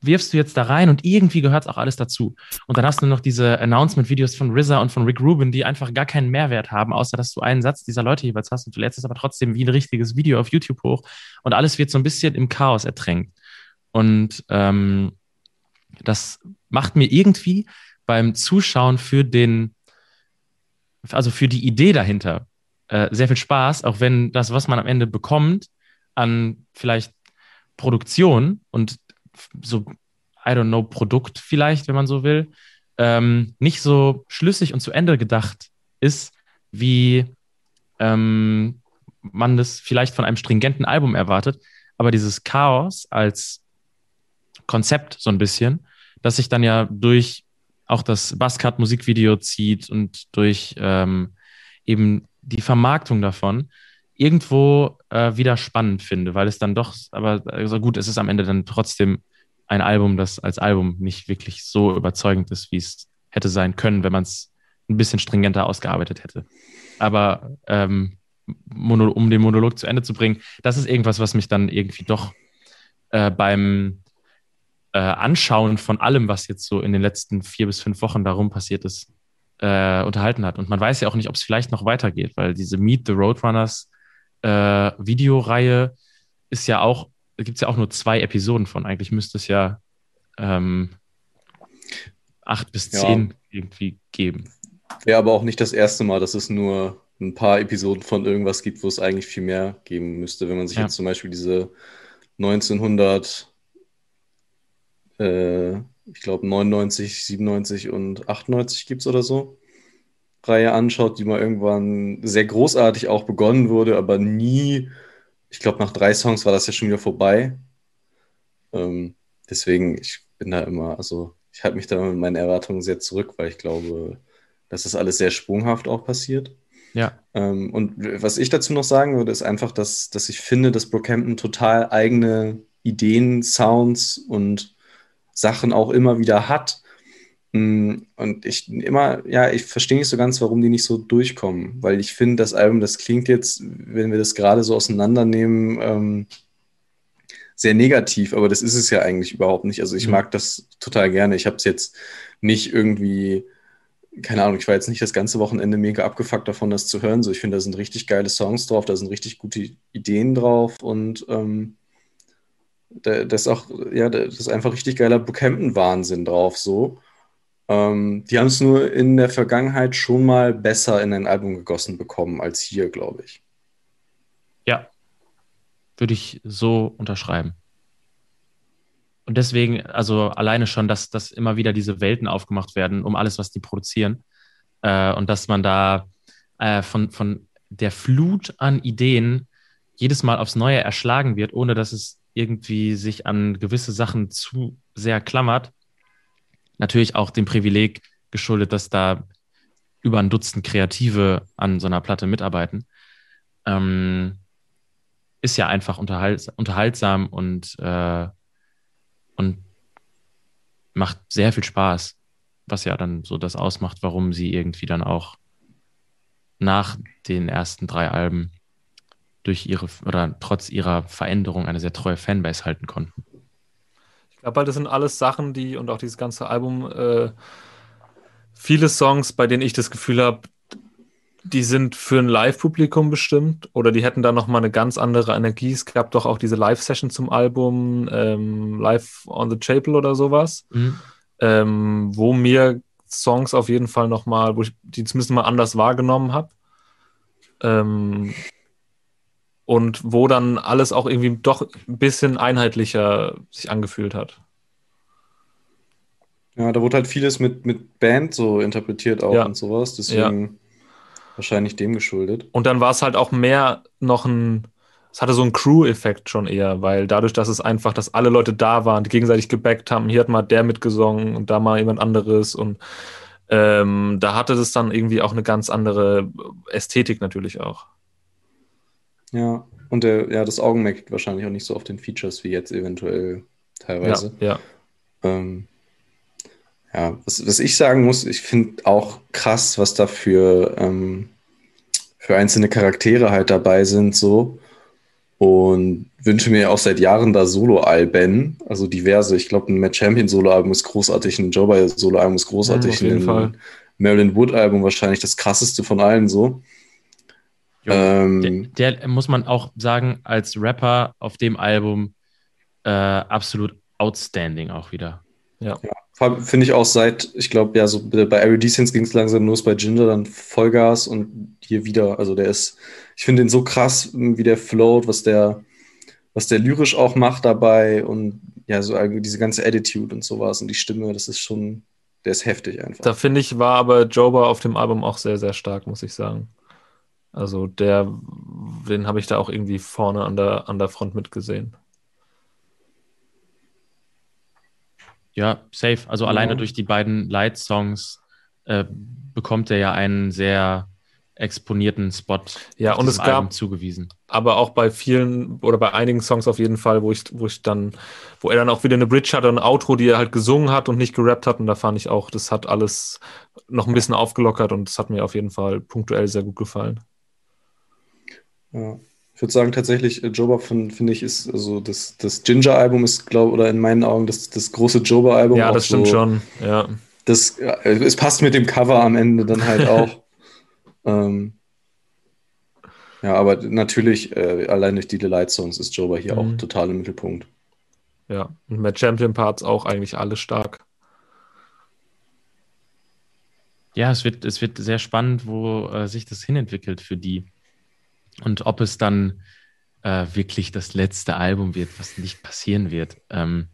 Speaker 1: wirfst du jetzt da rein und irgendwie gehört es auch alles dazu. Und dann hast du noch diese Announcement-Videos von RZA und von Rick Rubin, die einfach gar keinen Mehrwert haben, außer dass du einen Satz dieser Leute jeweils hast und du lädst es aber trotzdem wie ein richtiges Video auf YouTube hoch und alles wird so ein bisschen im Chaos ertränkt. Und ähm, das macht mir irgendwie beim Zuschauen für den, also für die Idee dahinter äh, sehr viel Spaß, auch wenn das, was man am Ende bekommt, an vielleicht Produktion und so, I don't know, Produkt vielleicht, wenn man so will, ähm, nicht so schlüssig und zu Ende gedacht ist, wie ähm, man das vielleicht von einem stringenten Album erwartet. Aber dieses Chaos als Konzept so ein bisschen, das sich dann ja durch auch das Buzzcut Musikvideo zieht und durch ähm, eben die Vermarktung davon irgendwo äh, wieder spannend finde, weil es dann doch, aber also gut, es ist am Ende dann trotzdem ein Album, das als Album nicht wirklich so überzeugend ist, wie es hätte sein können, wenn man es ein bisschen stringenter ausgearbeitet hätte. Aber ähm, um den Monolog zu Ende zu bringen, das ist irgendwas, was mich dann irgendwie doch äh, beim äh, Anschauen von allem, was jetzt so in den letzten vier bis fünf Wochen darum passiert ist, äh, unterhalten hat. Und man weiß ja auch nicht, ob es vielleicht noch weitergeht, weil diese Meet the Roadrunners äh, Videoreihe ist ja auch gibt es ja auch nur zwei Episoden von. Eigentlich müsste es ja ähm, acht bis zehn ja. irgendwie geben.
Speaker 3: Ja, aber auch nicht das erste Mal, dass es nur ein paar Episoden von irgendwas gibt, wo es eigentlich viel mehr geben müsste. Wenn man sich ja. jetzt zum Beispiel diese 1900 äh, ich glaube 99, 97 und 98 gibt es oder so, Reihe anschaut, die mal irgendwann sehr großartig auch begonnen wurde, aber nie, ich glaube nach drei Songs war das ja schon wieder vorbei. Ähm, deswegen, ich bin da immer, also ich halte mich da mit meinen Erwartungen sehr zurück, weil ich glaube, dass das alles sehr sprunghaft auch passiert.
Speaker 1: Ja.
Speaker 3: Ähm, und was ich dazu noch sagen würde, ist einfach, dass, dass ich finde, dass Brockhampton total eigene Ideen, Sounds und Sachen auch immer wieder hat. Mm, und ich immer, ja, ich verstehe nicht so ganz, warum die nicht so durchkommen, weil ich finde, das Album, das klingt jetzt, wenn wir das gerade so auseinandernehmen, ähm, sehr negativ, aber das ist es ja eigentlich überhaupt nicht. Also ich mhm. mag das total gerne. Ich habe es jetzt nicht irgendwie, keine Ahnung, ich war jetzt nicht das ganze Wochenende mega abgefuckt davon, das zu hören. So, ich finde, da sind richtig geile Songs drauf, da sind richtig gute Ideen drauf und ähm, da, das ist auch, ja, das ist einfach richtig geiler Brookhampton-Wahnsinn drauf, so. Ähm, die haben es nur in der Vergangenheit schon mal besser in ein Album gegossen bekommen als hier, glaube ich.
Speaker 1: Ja, würde ich so unterschreiben. Und deswegen, also alleine schon, dass, dass immer wieder diese Welten aufgemacht werden, um alles, was die produzieren. Äh, und dass man da äh, von, von der Flut an Ideen jedes Mal aufs Neue erschlagen wird, ohne dass es irgendwie sich an gewisse Sachen zu sehr klammert. Natürlich auch dem Privileg geschuldet, dass da über ein Dutzend Kreative an so einer Platte mitarbeiten. Ähm, ist ja einfach unterhalt, unterhaltsam und, äh, und macht sehr viel Spaß, was ja dann so das ausmacht, warum sie irgendwie dann auch nach den ersten drei Alben durch ihre oder trotz ihrer Veränderung eine sehr treue Fanbase halten konnten.
Speaker 2: Glaube halt, das sind alles Sachen, die und auch dieses ganze Album, äh, viele Songs, bei denen ich das Gefühl habe, die sind für ein Live-Publikum bestimmt oder die hätten da nochmal eine ganz andere Energie. Es gab doch auch diese Live-Session zum Album, ähm, Live on the Chapel oder sowas, mhm. ähm, wo mir Songs auf jeden Fall nochmal, wo ich die zumindest mal anders wahrgenommen habe. Ähm, und wo dann alles auch irgendwie doch ein bisschen einheitlicher sich angefühlt hat.
Speaker 3: Ja, da wurde halt vieles mit, mit Band so interpretiert auch ja. und sowas. Deswegen. Ja Wahrscheinlich dem geschuldet.
Speaker 2: Und dann war es halt auch mehr noch ein, es hatte so einen Crew-Effekt schon eher, weil dadurch, dass es einfach, dass alle Leute da waren, die gegenseitig gebackt haben, hier hat mal der mitgesungen und da mal jemand anderes und ähm, da hatte das dann irgendwie auch eine ganz andere Ästhetik natürlich auch.
Speaker 3: Ja, und der, ja, das Augenmerk liegt wahrscheinlich auch nicht so auf den Features wie jetzt eventuell teilweise.
Speaker 2: Ja. ja.
Speaker 3: Ähm, ja, was, was ich sagen muss, ich finde auch krass, was da für, ähm, für einzelne Charaktere halt dabei sind, so. Und wünsche mir auch seit Jahren da Solo-Alben, also diverse. Ich glaube, ein Matt Champion Solo-Album ist großartig, ein Joe Solo-Album ist großartig,
Speaker 2: ja, ein
Speaker 3: Marilyn Wood-Album wahrscheinlich das krasseste von allen so.
Speaker 1: Ähm, der, der, muss man auch sagen, als Rapper auf dem Album äh, absolut outstanding auch wieder.
Speaker 3: Ja. ja. Finde ich auch seit, ich glaube, ja, so bei Iridescence ging es langsam los, bei Ginger dann Vollgas und hier wieder. Also der ist, ich finde den so krass, wie der float, was der, was der lyrisch auch macht dabei und ja, so diese ganze Attitude und sowas und die Stimme, das ist schon, der ist heftig einfach.
Speaker 2: Da finde ich, war aber Joba auf dem Album auch sehr, sehr stark, muss ich sagen. Also der, den habe ich da auch irgendwie vorne an der, an der Front mitgesehen.
Speaker 1: Ja, safe. Also ja. alleine durch die beiden Light-Songs äh, bekommt er ja einen sehr exponierten Spot
Speaker 2: ja, und es gab
Speaker 1: zugewiesen.
Speaker 2: Aber auch bei vielen oder bei einigen Songs auf jeden Fall, wo ich, wo ich dann, wo er dann auch wieder eine Bridge hatte und ein Outro, die er halt gesungen hat und nicht gerappt hat. Und da fand ich auch, das hat alles noch ein bisschen aufgelockert und das hat mir auf jeden Fall punktuell sehr gut gefallen.
Speaker 3: Ja. Ich würde sagen, tatsächlich, äh, Joba finde ich, ist, also das, das Ginger-Album ist, glaube oder in meinen Augen das, das große Joba-Album.
Speaker 2: Ja, das stimmt so, schon, ja.
Speaker 3: Das, es passt mit dem Cover am Ende dann halt <laughs> auch. ähm, ja, aber natürlich, äh, allein durch die Delight-Songs ist Joba hier mhm. auch total im Mittelpunkt.
Speaker 2: Ja, und mit Champion Parts auch eigentlich alle stark.
Speaker 1: Ja, es wird, es wird sehr spannend, wo äh, sich das hinentwickelt für die. Und ob es dann äh, wirklich das letzte Album wird, was nicht passieren wird. Ähm,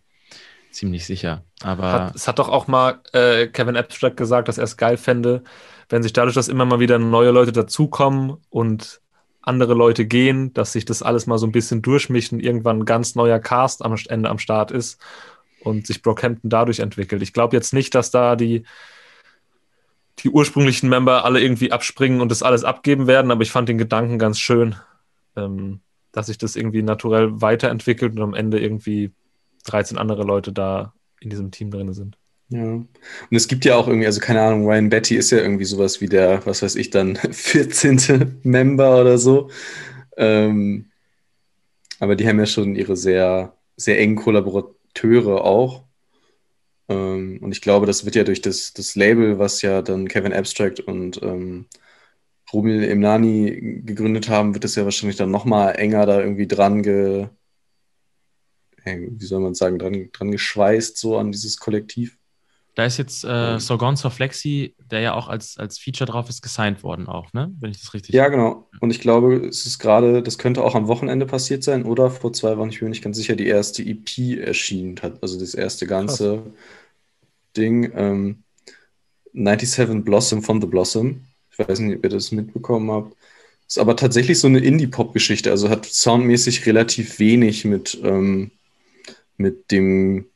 Speaker 1: ziemlich sicher. Aber
Speaker 2: hat, es hat doch auch mal äh, Kevin Abstract gesagt, dass er es geil fände, wenn sich dadurch, dass immer mal wieder neue Leute dazukommen und andere Leute gehen, dass sich das alles mal so ein bisschen durchmischt und irgendwann ein ganz neuer Cast am Ende am Start ist und sich Brockhampton dadurch entwickelt. Ich glaube jetzt nicht, dass da die, die ursprünglichen Member alle irgendwie abspringen und das alles abgeben werden, aber ich fand den Gedanken ganz schön, ähm, dass sich das irgendwie naturell weiterentwickelt und am Ende irgendwie 13 andere Leute da in diesem Team drin sind.
Speaker 3: Ja. Und es gibt ja auch irgendwie, also keine Ahnung, Ryan Betty ist ja irgendwie sowas wie der, was weiß ich dann, <laughs> 14. Member oder so. Ähm, aber die haben ja schon ihre sehr, sehr engen Kollaborateure auch. Ähm, und ich glaube, das wird ja durch das, das Label, was ja dann Kevin Abstract und ähm, Rumil Imnani gegründet haben, wird es ja wahrscheinlich dann nochmal enger da irgendwie dran ge, wie soll man sagen, dran, dran geschweißt, so an dieses Kollektiv.
Speaker 1: Da ist jetzt äh, Sorgon Flexi, der ja auch als, als Feature drauf ist, gesigned worden auch, ne? Wenn ich das richtig
Speaker 3: Ja, genau. Und ich glaube, es ist gerade, das könnte auch am Wochenende passiert sein oder vor zwei Wochen, ich bin mir nicht ganz sicher, die erste EP erschienen hat. Also das erste ganze Krass. Ding. Ähm, 97 Blossom von The Blossom. Ich weiß nicht, ob ihr das mitbekommen habt. Ist aber tatsächlich so eine Indie-Pop-Geschichte. Also hat soundmäßig relativ wenig mit, ähm, mit dem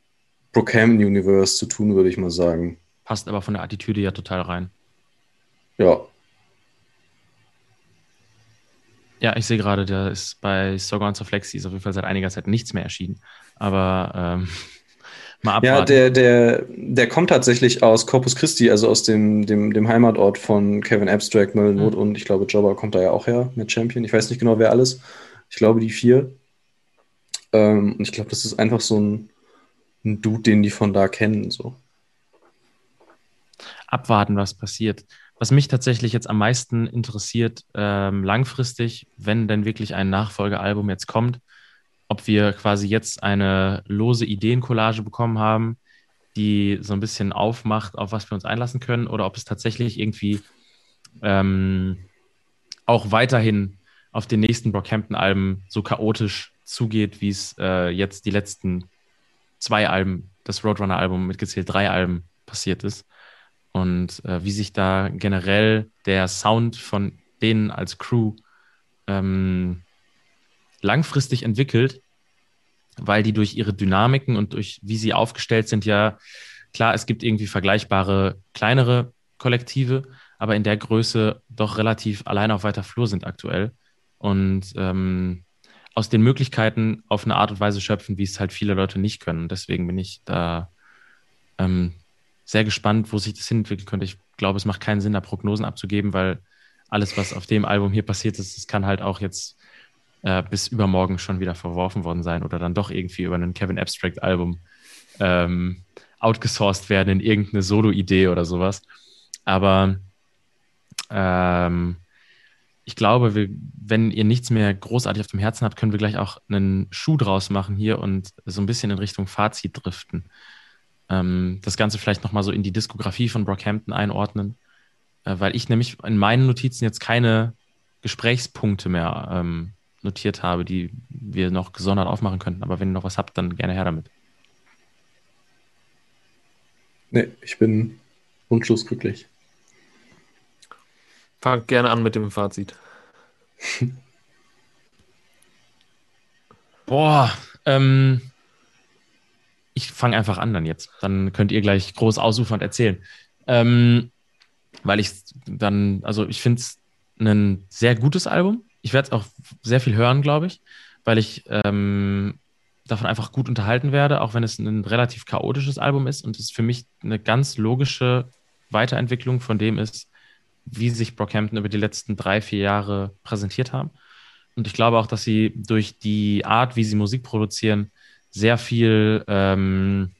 Speaker 3: Brockhampton Universe zu tun, würde ich mal sagen.
Speaker 1: Passt aber von der Attitüde ja total rein.
Speaker 3: Ja.
Speaker 1: Ja, ich sehe gerade, da ist bei Sogar und Flexi ist auf jeden Fall seit einiger Zeit nichts mehr erschienen. Aber ähm, <laughs>
Speaker 3: mal abwarten. Ja, der, der, der kommt tatsächlich aus Corpus Christi, also aus dem, dem, dem Heimatort von Kevin Abstract, Merlin Wood mhm. und ich glaube, Jobber kommt da ja auch her mit Champion. Ich weiß nicht genau, wer alles. Ich glaube, die vier. Ähm, und ich glaube, das ist einfach so ein ein Dude, den die von da kennen. So.
Speaker 1: Abwarten, was passiert. Was mich tatsächlich jetzt am meisten interessiert, ähm, langfristig, wenn denn wirklich ein Nachfolgealbum jetzt kommt, ob wir quasi jetzt eine lose Ideencollage bekommen haben, die so ein bisschen aufmacht, auf was wir uns einlassen können, oder ob es tatsächlich irgendwie ähm, auch weiterhin auf den nächsten Brockhampton-Alben so chaotisch zugeht, wie es äh, jetzt die letzten zwei Alben, das Roadrunner-Album mitgezählt, drei Alben passiert ist. Und äh, wie sich da generell der Sound von denen als Crew ähm, langfristig entwickelt, weil die durch ihre Dynamiken und durch wie sie aufgestellt sind, ja, klar, es gibt irgendwie vergleichbare kleinere Kollektive, aber in der Größe doch relativ allein auf weiter Flur sind aktuell. Und ähm, aus den Möglichkeiten auf eine Art und Weise schöpfen, wie es halt viele Leute nicht können. Deswegen bin ich da ähm, sehr gespannt, wo sich das hinentwickeln könnte. Ich glaube, es macht keinen Sinn, da Prognosen abzugeben, weil alles, was auf dem Album hier passiert ist, das kann halt auch jetzt äh, bis übermorgen schon wieder verworfen worden sein oder dann doch irgendwie über ein Kevin Abstract Album ähm, outgesourced werden in irgendeine Solo-Idee oder sowas. Aber ähm, ich glaube, wir, wenn ihr nichts mehr großartig auf dem Herzen habt, können wir gleich auch einen Schuh draus machen hier und so ein bisschen in Richtung Fazit driften. Ähm, das Ganze vielleicht nochmal so in die Diskografie von Brockhampton einordnen, äh, weil ich nämlich in meinen Notizen jetzt keine Gesprächspunkte mehr ähm, notiert habe, die wir noch gesondert aufmachen könnten. Aber wenn ihr noch was habt, dann gerne her damit.
Speaker 3: Nee, ich bin wunschlos
Speaker 2: Fang gerne an mit dem Fazit. <laughs>
Speaker 1: Boah, ähm, ich fange einfach an dann jetzt. Dann könnt ihr gleich groß ausufernd erzählen. Ähm, weil ich dann, also ich finde es ein sehr gutes Album. Ich werde es auch sehr viel hören, glaube ich, weil ich ähm, davon einfach gut unterhalten werde, auch wenn es ein relativ chaotisches Album ist und es für mich eine ganz logische Weiterentwicklung von dem ist, wie sich Brockhampton über die letzten drei, vier Jahre präsentiert haben. Und ich glaube auch, dass sie durch die Art, wie sie Musik produzieren, sehr viel, ähm,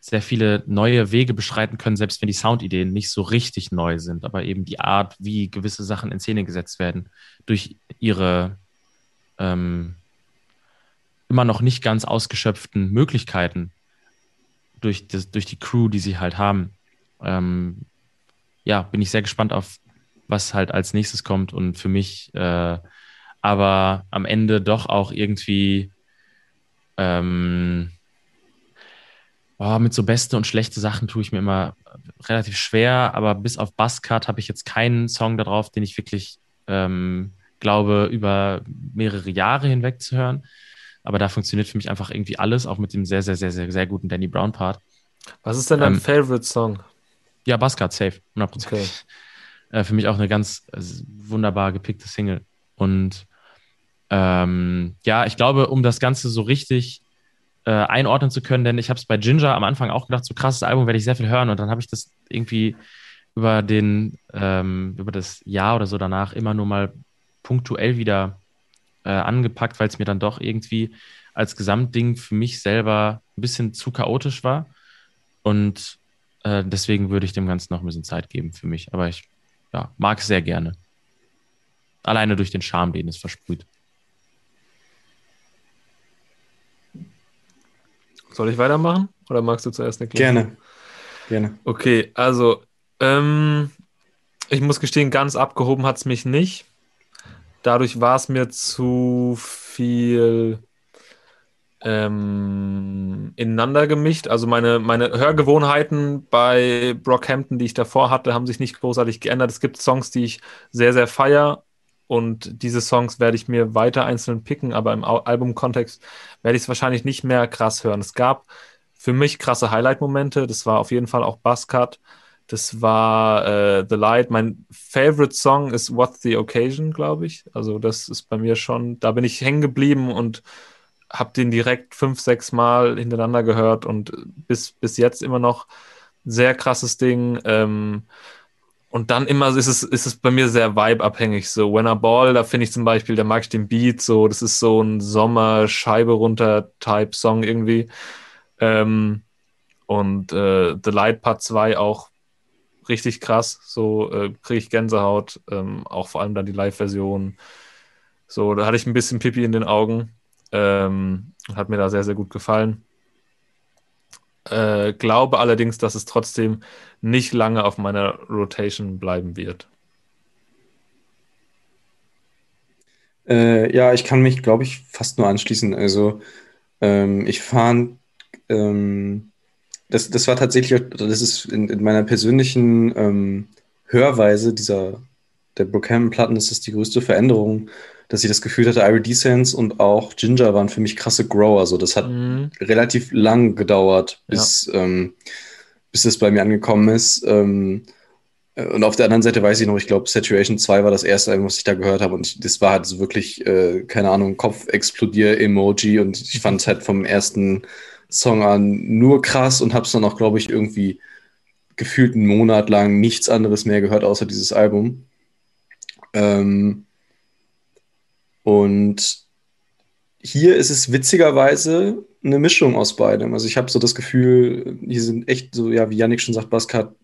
Speaker 1: sehr viele neue Wege beschreiten können, selbst wenn die Soundideen nicht so richtig neu sind, aber eben die Art, wie gewisse Sachen in Szene gesetzt werden, durch ihre ähm, immer noch nicht ganz ausgeschöpften Möglichkeiten, durch, das, durch die Crew, die sie halt haben, ähm, ja, bin ich sehr gespannt auf, was halt als nächstes kommt und für mich äh, aber am Ende doch auch irgendwie ähm, oh, mit so beste und schlechte Sachen tue ich mir immer relativ schwer, aber bis auf Buzzcut habe ich jetzt keinen Song darauf, den ich wirklich ähm, glaube, über mehrere Jahre hinweg zu hören. Aber da funktioniert für mich einfach irgendwie alles, auch mit dem sehr, sehr, sehr, sehr, sehr guten Danny Brown Part.
Speaker 2: Was ist denn dein ähm, Favorite Song?
Speaker 1: Ja, Buzzcut, safe, 100%. Okay. Äh, für mich auch eine ganz äh, wunderbar gepickte Single. Und ähm, ja, ich glaube, um das Ganze so richtig äh, einordnen zu können, denn ich habe es bei Ginger am Anfang auch gedacht, so krasses Album werde ich sehr viel hören und dann habe ich das irgendwie über den, ähm, über das Jahr oder so danach immer nur mal punktuell wieder äh, angepackt, weil es mir dann doch irgendwie als Gesamtding für mich selber ein bisschen zu chaotisch war. Und äh, deswegen würde ich dem Ganzen noch ein bisschen Zeit geben für mich. Aber ich ja, mag es sehr gerne. Alleine durch den Charme, den es versprüht.
Speaker 2: Soll ich weitermachen? Oder magst du zuerst
Speaker 3: erklären? Gerne. Gerne.
Speaker 2: Okay, also ähm, ich muss gestehen, ganz abgehoben hat es mich nicht. Dadurch war es mir zu viel ähm, ineinander gemischt. Also meine, meine Hörgewohnheiten bei Brockhampton, die ich davor hatte, haben sich nicht großartig geändert. Es gibt Songs, die ich sehr, sehr feier und diese Songs werde ich mir weiter einzeln picken, aber im Albumkontext werde ich es wahrscheinlich nicht mehr krass hören. Es gab für mich krasse Highlight-Momente. Das war auf jeden Fall auch Buzzcut. Das war äh, The Light. Mein Favorite Song ist What's the Occasion, glaube ich. Also das ist bei mir schon, da bin ich hängen geblieben und habe den direkt fünf, sechs Mal hintereinander gehört und bis, bis jetzt immer noch sehr krasses Ding. Ähm, und dann immer ist es, ist es bei mir sehr vibe-abhängig. So, When I Ball, da finde ich zum Beispiel, da mag ich den Beat so, das ist so ein Sommer-Scheibe runter-Type-Song irgendwie. Ähm, und äh, The Light Part 2 auch richtig krass. So äh, kriege ich Gänsehaut. Ähm, auch vor allem dann die Live-Version. So, da hatte ich ein bisschen Pipi in den Augen. Ähm, hat mir da sehr, sehr gut gefallen. Äh, glaube allerdings, dass es trotzdem nicht lange auf meiner Rotation bleiben wird.
Speaker 3: Äh, ja, ich kann mich, glaube ich, fast nur anschließen. Also, ähm, ich fand, ähm, das, das war tatsächlich, das ist in, in meiner persönlichen ähm, Hörweise dieser der Brookhampton-Platten ist die größte Veränderung, dass ich das Gefühl hatte, Irie Descents und auch Ginger waren für mich krasse Grower. Also das hat mhm. relativ lang gedauert, bis, ja. ähm, bis das bei mir angekommen ist. Ähm, und auf der anderen Seite weiß ich noch, ich glaube, Saturation 2 war das erste Album, was ich da gehört habe. Und das war halt so wirklich, äh, keine Ahnung, Kopf-Explodier-Emoji. Und ich fand es halt vom ersten Song an nur krass und habe es dann auch, glaube ich, irgendwie gefühlt einen Monat lang nichts anderes mehr gehört, außer dieses Album. Ähm, und hier ist es witzigerweise eine Mischung aus beidem. Also ich habe so das Gefühl, hier sind echt so, ja, wie Yannick schon sagt, Buzzcut,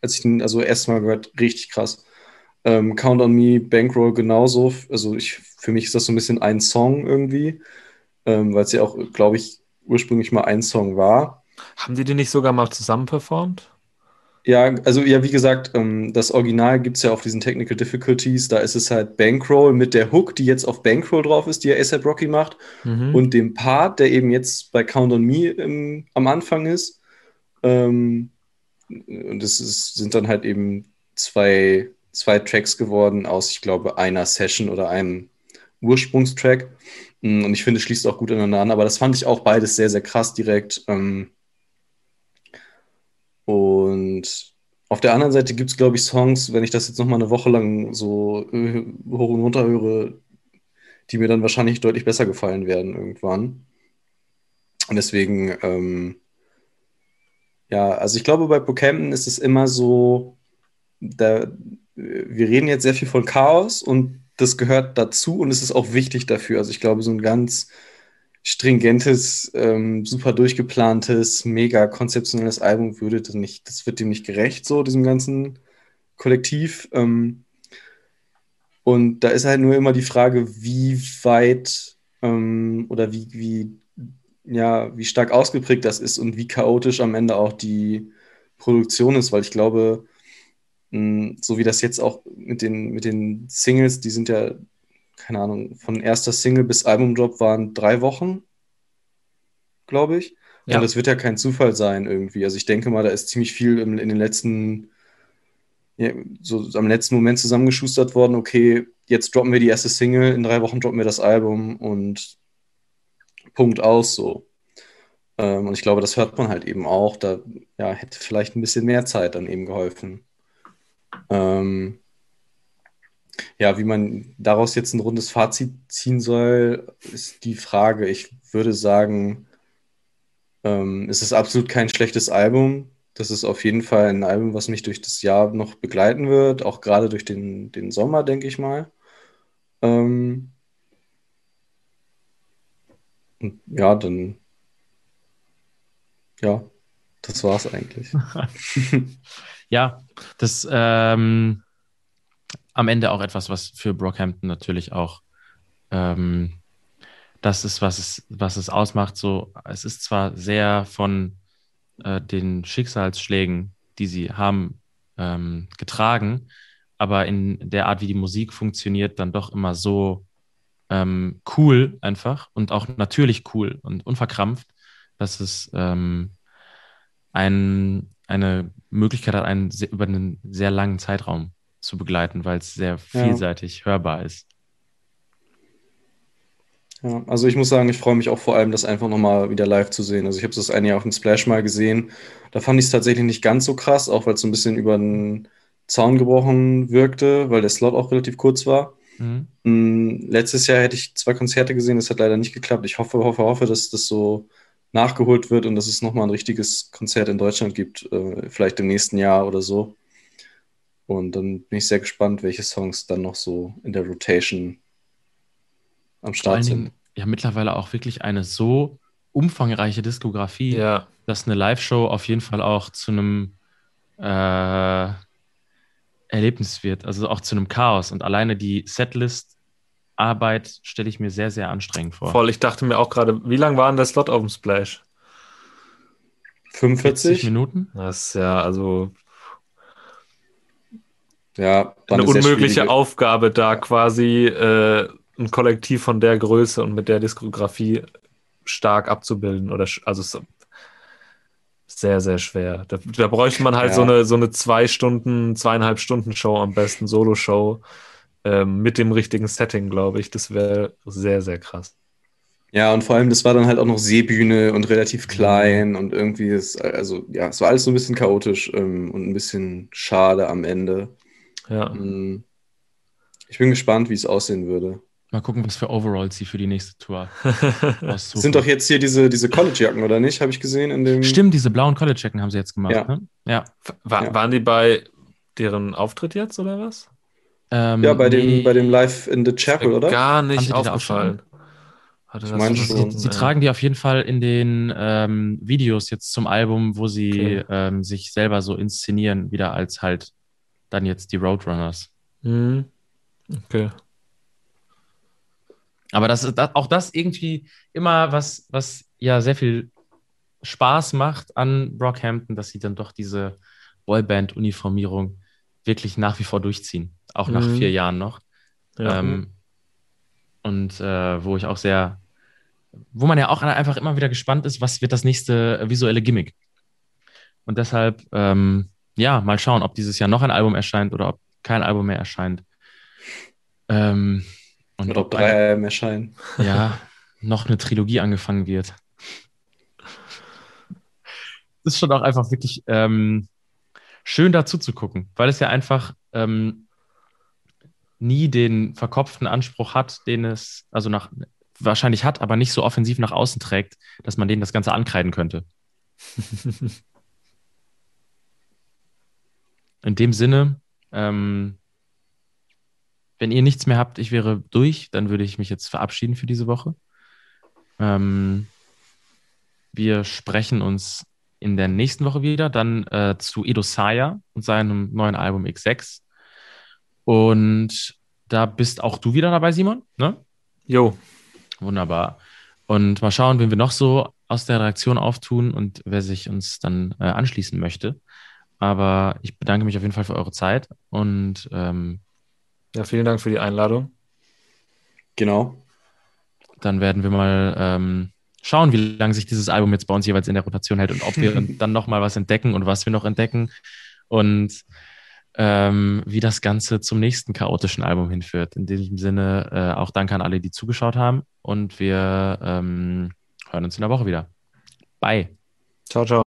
Speaker 3: als ich den also erstmal gehört, richtig krass. Ähm, Count on Me, Bankroll genauso. Also ich, für mich ist das so ein bisschen ein Song irgendwie, ähm, weil es ja auch, glaube ich, ursprünglich mal ein Song war.
Speaker 2: Haben die den nicht sogar mal zusammen performt?
Speaker 3: Ja, also ja, wie gesagt, ähm, das Original gibt es ja auf diesen Technical Difficulties. Da ist es halt Bankroll mit der Hook, die jetzt auf Bankroll drauf ist, die ja ASAP Rocky macht. Mhm. Und dem Part, der eben jetzt bei Count on Me im, am Anfang ist. Ähm, und das ist, sind dann halt eben zwei, zwei Tracks geworden aus, ich glaube, einer Session oder einem Ursprungstrack. Mm, und ich finde, es schließt auch gut aneinander an. Aber das fand ich auch beides sehr, sehr krass direkt. Ähm, und auf der anderen Seite gibt es, glaube ich, Songs, wenn ich das jetzt noch mal eine Woche lang so äh, hoch und runter höre, die mir dann wahrscheinlich deutlich besser gefallen werden irgendwann. Und deswegen, ähm, ja, also ich glaube, bei Brockhampton ist es immer so, da, wir reden jetzt sehr viel von Chaos und das gehört dazu und es ist auch wichtig dafür. Also ich glaube, so ein ganz stringentes, ähm, super durchgeplantes, mega konzeptionelles Album würde das nicht, das wird dem nicht gerecht, so, diesem ganzen Kollektiv. Ähm, und da ist halt nur immer die Frage, wie weit ähm, oder wie, wie, ja, wie stark ausgeprägt das ist und wie chaotisch am Ende auch die Produktion ist, weil ich glaube, mh, so wie das jetzt auch mit den, mit den Singles, die sind ja keine Ahnung, von erster Single bis Albumdrop waren drei Wochen, glaube ich. Ja. Und das wird ja kein Zufall sein irgendwie. Also ich denke mal, da ist ziemlich viel in, in den letzten, ja, so am letzten Moment zusammengeschustert worden. Okay, jetzt droppen wir die erste Single, in drei Wochen droppen wir das Album und Punkt aus so. Ähm, und ich glaube, das hört man halt eben auch. Da ja, hätte vielleicht ein bisschen mehr Zeit dann eben geholfen. Ähm, ja, wie man daraus jetzt ein rundes Fazit ziehen soll, ist die Frage. Ich würde sagen, ähm, es ist absolut kein schlechtes Album. Das ist auf jeden Fall ein Album, was mich durch das Jahr noch begleiten wird, auch gerade durch den, den Sommer, denke ich mal. Ähm, ja, dann ja, das war's eigentlich. <laughs> <laughs>
Speaker 1: ja, das ähm, am Ende auch etwas, was für Brockhampton natürlich auch ähm, das ist, was es, was es ausmacht. So, es ist zwar sehr von äh, den Schicksalsschlägen, die sie haben, ähm, getragen, aber in der Art, wie die Musik funktioniert, dann doch immer so ähm, cool einfach und auch natürlich cool und unverkrampft, dass es ähm, ein, eine Möglichkeit hat, einen über einen sehr langen Zeitraum zu begleiten, weil es sehr vielseitig ja. hörbar ist.
Speaker 3: Ja, also ich muss sagen, ich freue mich auch vor allem, das einfach nochmal wieder live zu sehen. Also ich habe das eine Jahr auf dem Splash mal gesehen. Da fand ich es tatsächlich nicht ganz so krass, auch weil es so ein bisschen über den Zaun gebrochen wirkte, weil der Slot auch relativ kurz war. Mhm. Mm, letztes Jahr hätte ich zwei Konzerte gesehen, das hat leider nicht geklappt. Ich hoffe, hoffe, hoffe, dass das so nachgeholt wird und dass es nochmal ein richtiges Konzert in Deutschland gibt, äh, vielleicht im nächsten Jahr oder so. Und dann bin ich sehr gespannt, welche Songs dann noch so in der Rotation am Start sind. Dingen,
Speaker 1: ja, mittlerweile auch wirklich eine so umfangreiche Diskografie,
Speaker 2: ja.
Speaker 1: dass eine Live-Show auf jeden Fall auch zu einem äh, Erlebnis wird, also auch zu einem Chaos. Und alleine die Setlist Arbeit stelle ich mir sehr, sehr anstrengend vor.
Speaker 2: Voll, ich dachte mir auch gerade, wie lang war denn der Slot auf dem Splash?
Speaker 3: 45
Speaker 1: Minuten?
Speaker 2: Das ist ja, also.
Speaker 3: Ja,
Speaker 2: eine unmögliche Aufgabe, da quasi äh, ein Kollektiv von der Größe und mit der Diskografie stark abzubilden. Oder also sehr, sehr schwer. Da, da bräuchte man halt ja. so, eine, so eine zwei Stunden, zweieinhalb Stunden Show am besten, Solo-Show ähm, mit dem richtigen Setting, glaube ich. Das wäre sehr, sehr krass.
Speaker 3: Ja, und vor allem, das war dann halt auch noch Seebühne und relativ klein und irgendwie ist, also ja, es war alles so ein bisschen chaotisch ähm, und ein bisschen schade am Ende.
Speaker 2: Ja.
Speaker 3: Ähm, ich bin gespannt, wie es aussehen würde.
Speaker 1: Mal gucken, was für Overalls sie für die nächste Tour <laughs>
Speaker 3: aussuchen. Sind doch jetzt hier diese, diese College-Jacken, oder nicht? Habe ich gesehen in dem.
Speaker 1: Stimmt, diese blauen College-Jacken haben sie jetzt gemacht. Ja. Ne?
Speaker 2: ja. War, ja. Waren die bei deren Auftritt jetzt, oder was?
Speaker 3: Ähm, ja, bei, nee, dem, bei dem Live in the Chapel, oder?
Speaker 2: Gar nicht aufgefallen.
Speaker 1: Ich meine schon. Sie, sie ja. tragen die auf jeden Fall in den ähm, Videos jetzt zum Album, wo sie okay. ähm, sich selber so inszenieren, wieder als halt dann jetzt die Roadrunners.
Speaker 2: Mhm. Okay.
Speaker 1: Aber das ist auch das irgendwie immer was, was ja sehr viel Spaß macht an Brockhampton, dass sie dann doch diese Boyband-Uniformierung wirklich nach wie vor durchziehen auch nach mhm. vier Jahren noch. Ja. Ähm, und äh, wo ich auch sehr, wo man ja auch einfach immer wieder gespannt ist, was wird das nächste visuelle Gimmick. Und deshalb, ähm, ja, mal schauen, ob dieses Jahr noch ein Album erscheint oder ob kein Album mehr erscheint.
Speaker 3: Ähm, und oder ob drei Alben erscheinen.
Speaker 1: Ja, noch eine Trilogie angefangen wird. Das ist schon auch einfach wirklich ähm, schön dazu zu gucken, weil es ja einfach ähm, nie den verkopften Anspruch hat, den es also nach wahrscheinlich hat, aber nicht so offensiv nach außen trägt, dass man denen das Ganze ankreiden könnte. <laughs> In dem Sinne, ähm, wenn ihr nichts mehr habt, ich wäre durch, dann würde ich mich jetzt verabschieden für diese Woche. Ähm, wir sprechen uns in der nächsten Woche wieder, dann äh, zu Edo Saya und seinem neuen Album X6. Und da bist auch du wieder dabei, Simon. Ne?
Speaker 2: Jo.
Speaker 1: Wunderbar. Und mal schauen, wen wir noch so aus der Redaktion auftun und wer sich uns dann äh, anschließen möchte. Aber ich bedanke mich auf jeden Fall für eure Zeit und ähm,
Speaker 2: ja, vielen Dank für die Einladung.
Speaker 3: Genau.
Speaker 1: Dann werden wir mal ähm, schauen, wie lange sich dieses Album jetzt bei uns jeweils in der Rotation hält und ob wir <laughs> dann nochmal was entdecken und was wir noch entdecken und ähm, wie das Ganze zum nächsten chaotischen Album hinführt. In diesem Sinne äh, auch danke an alle, die zugeschaut haben und wir ähm, hören uns in der Woche wieder. Bye.
Speaker 2: Ciao, ciao.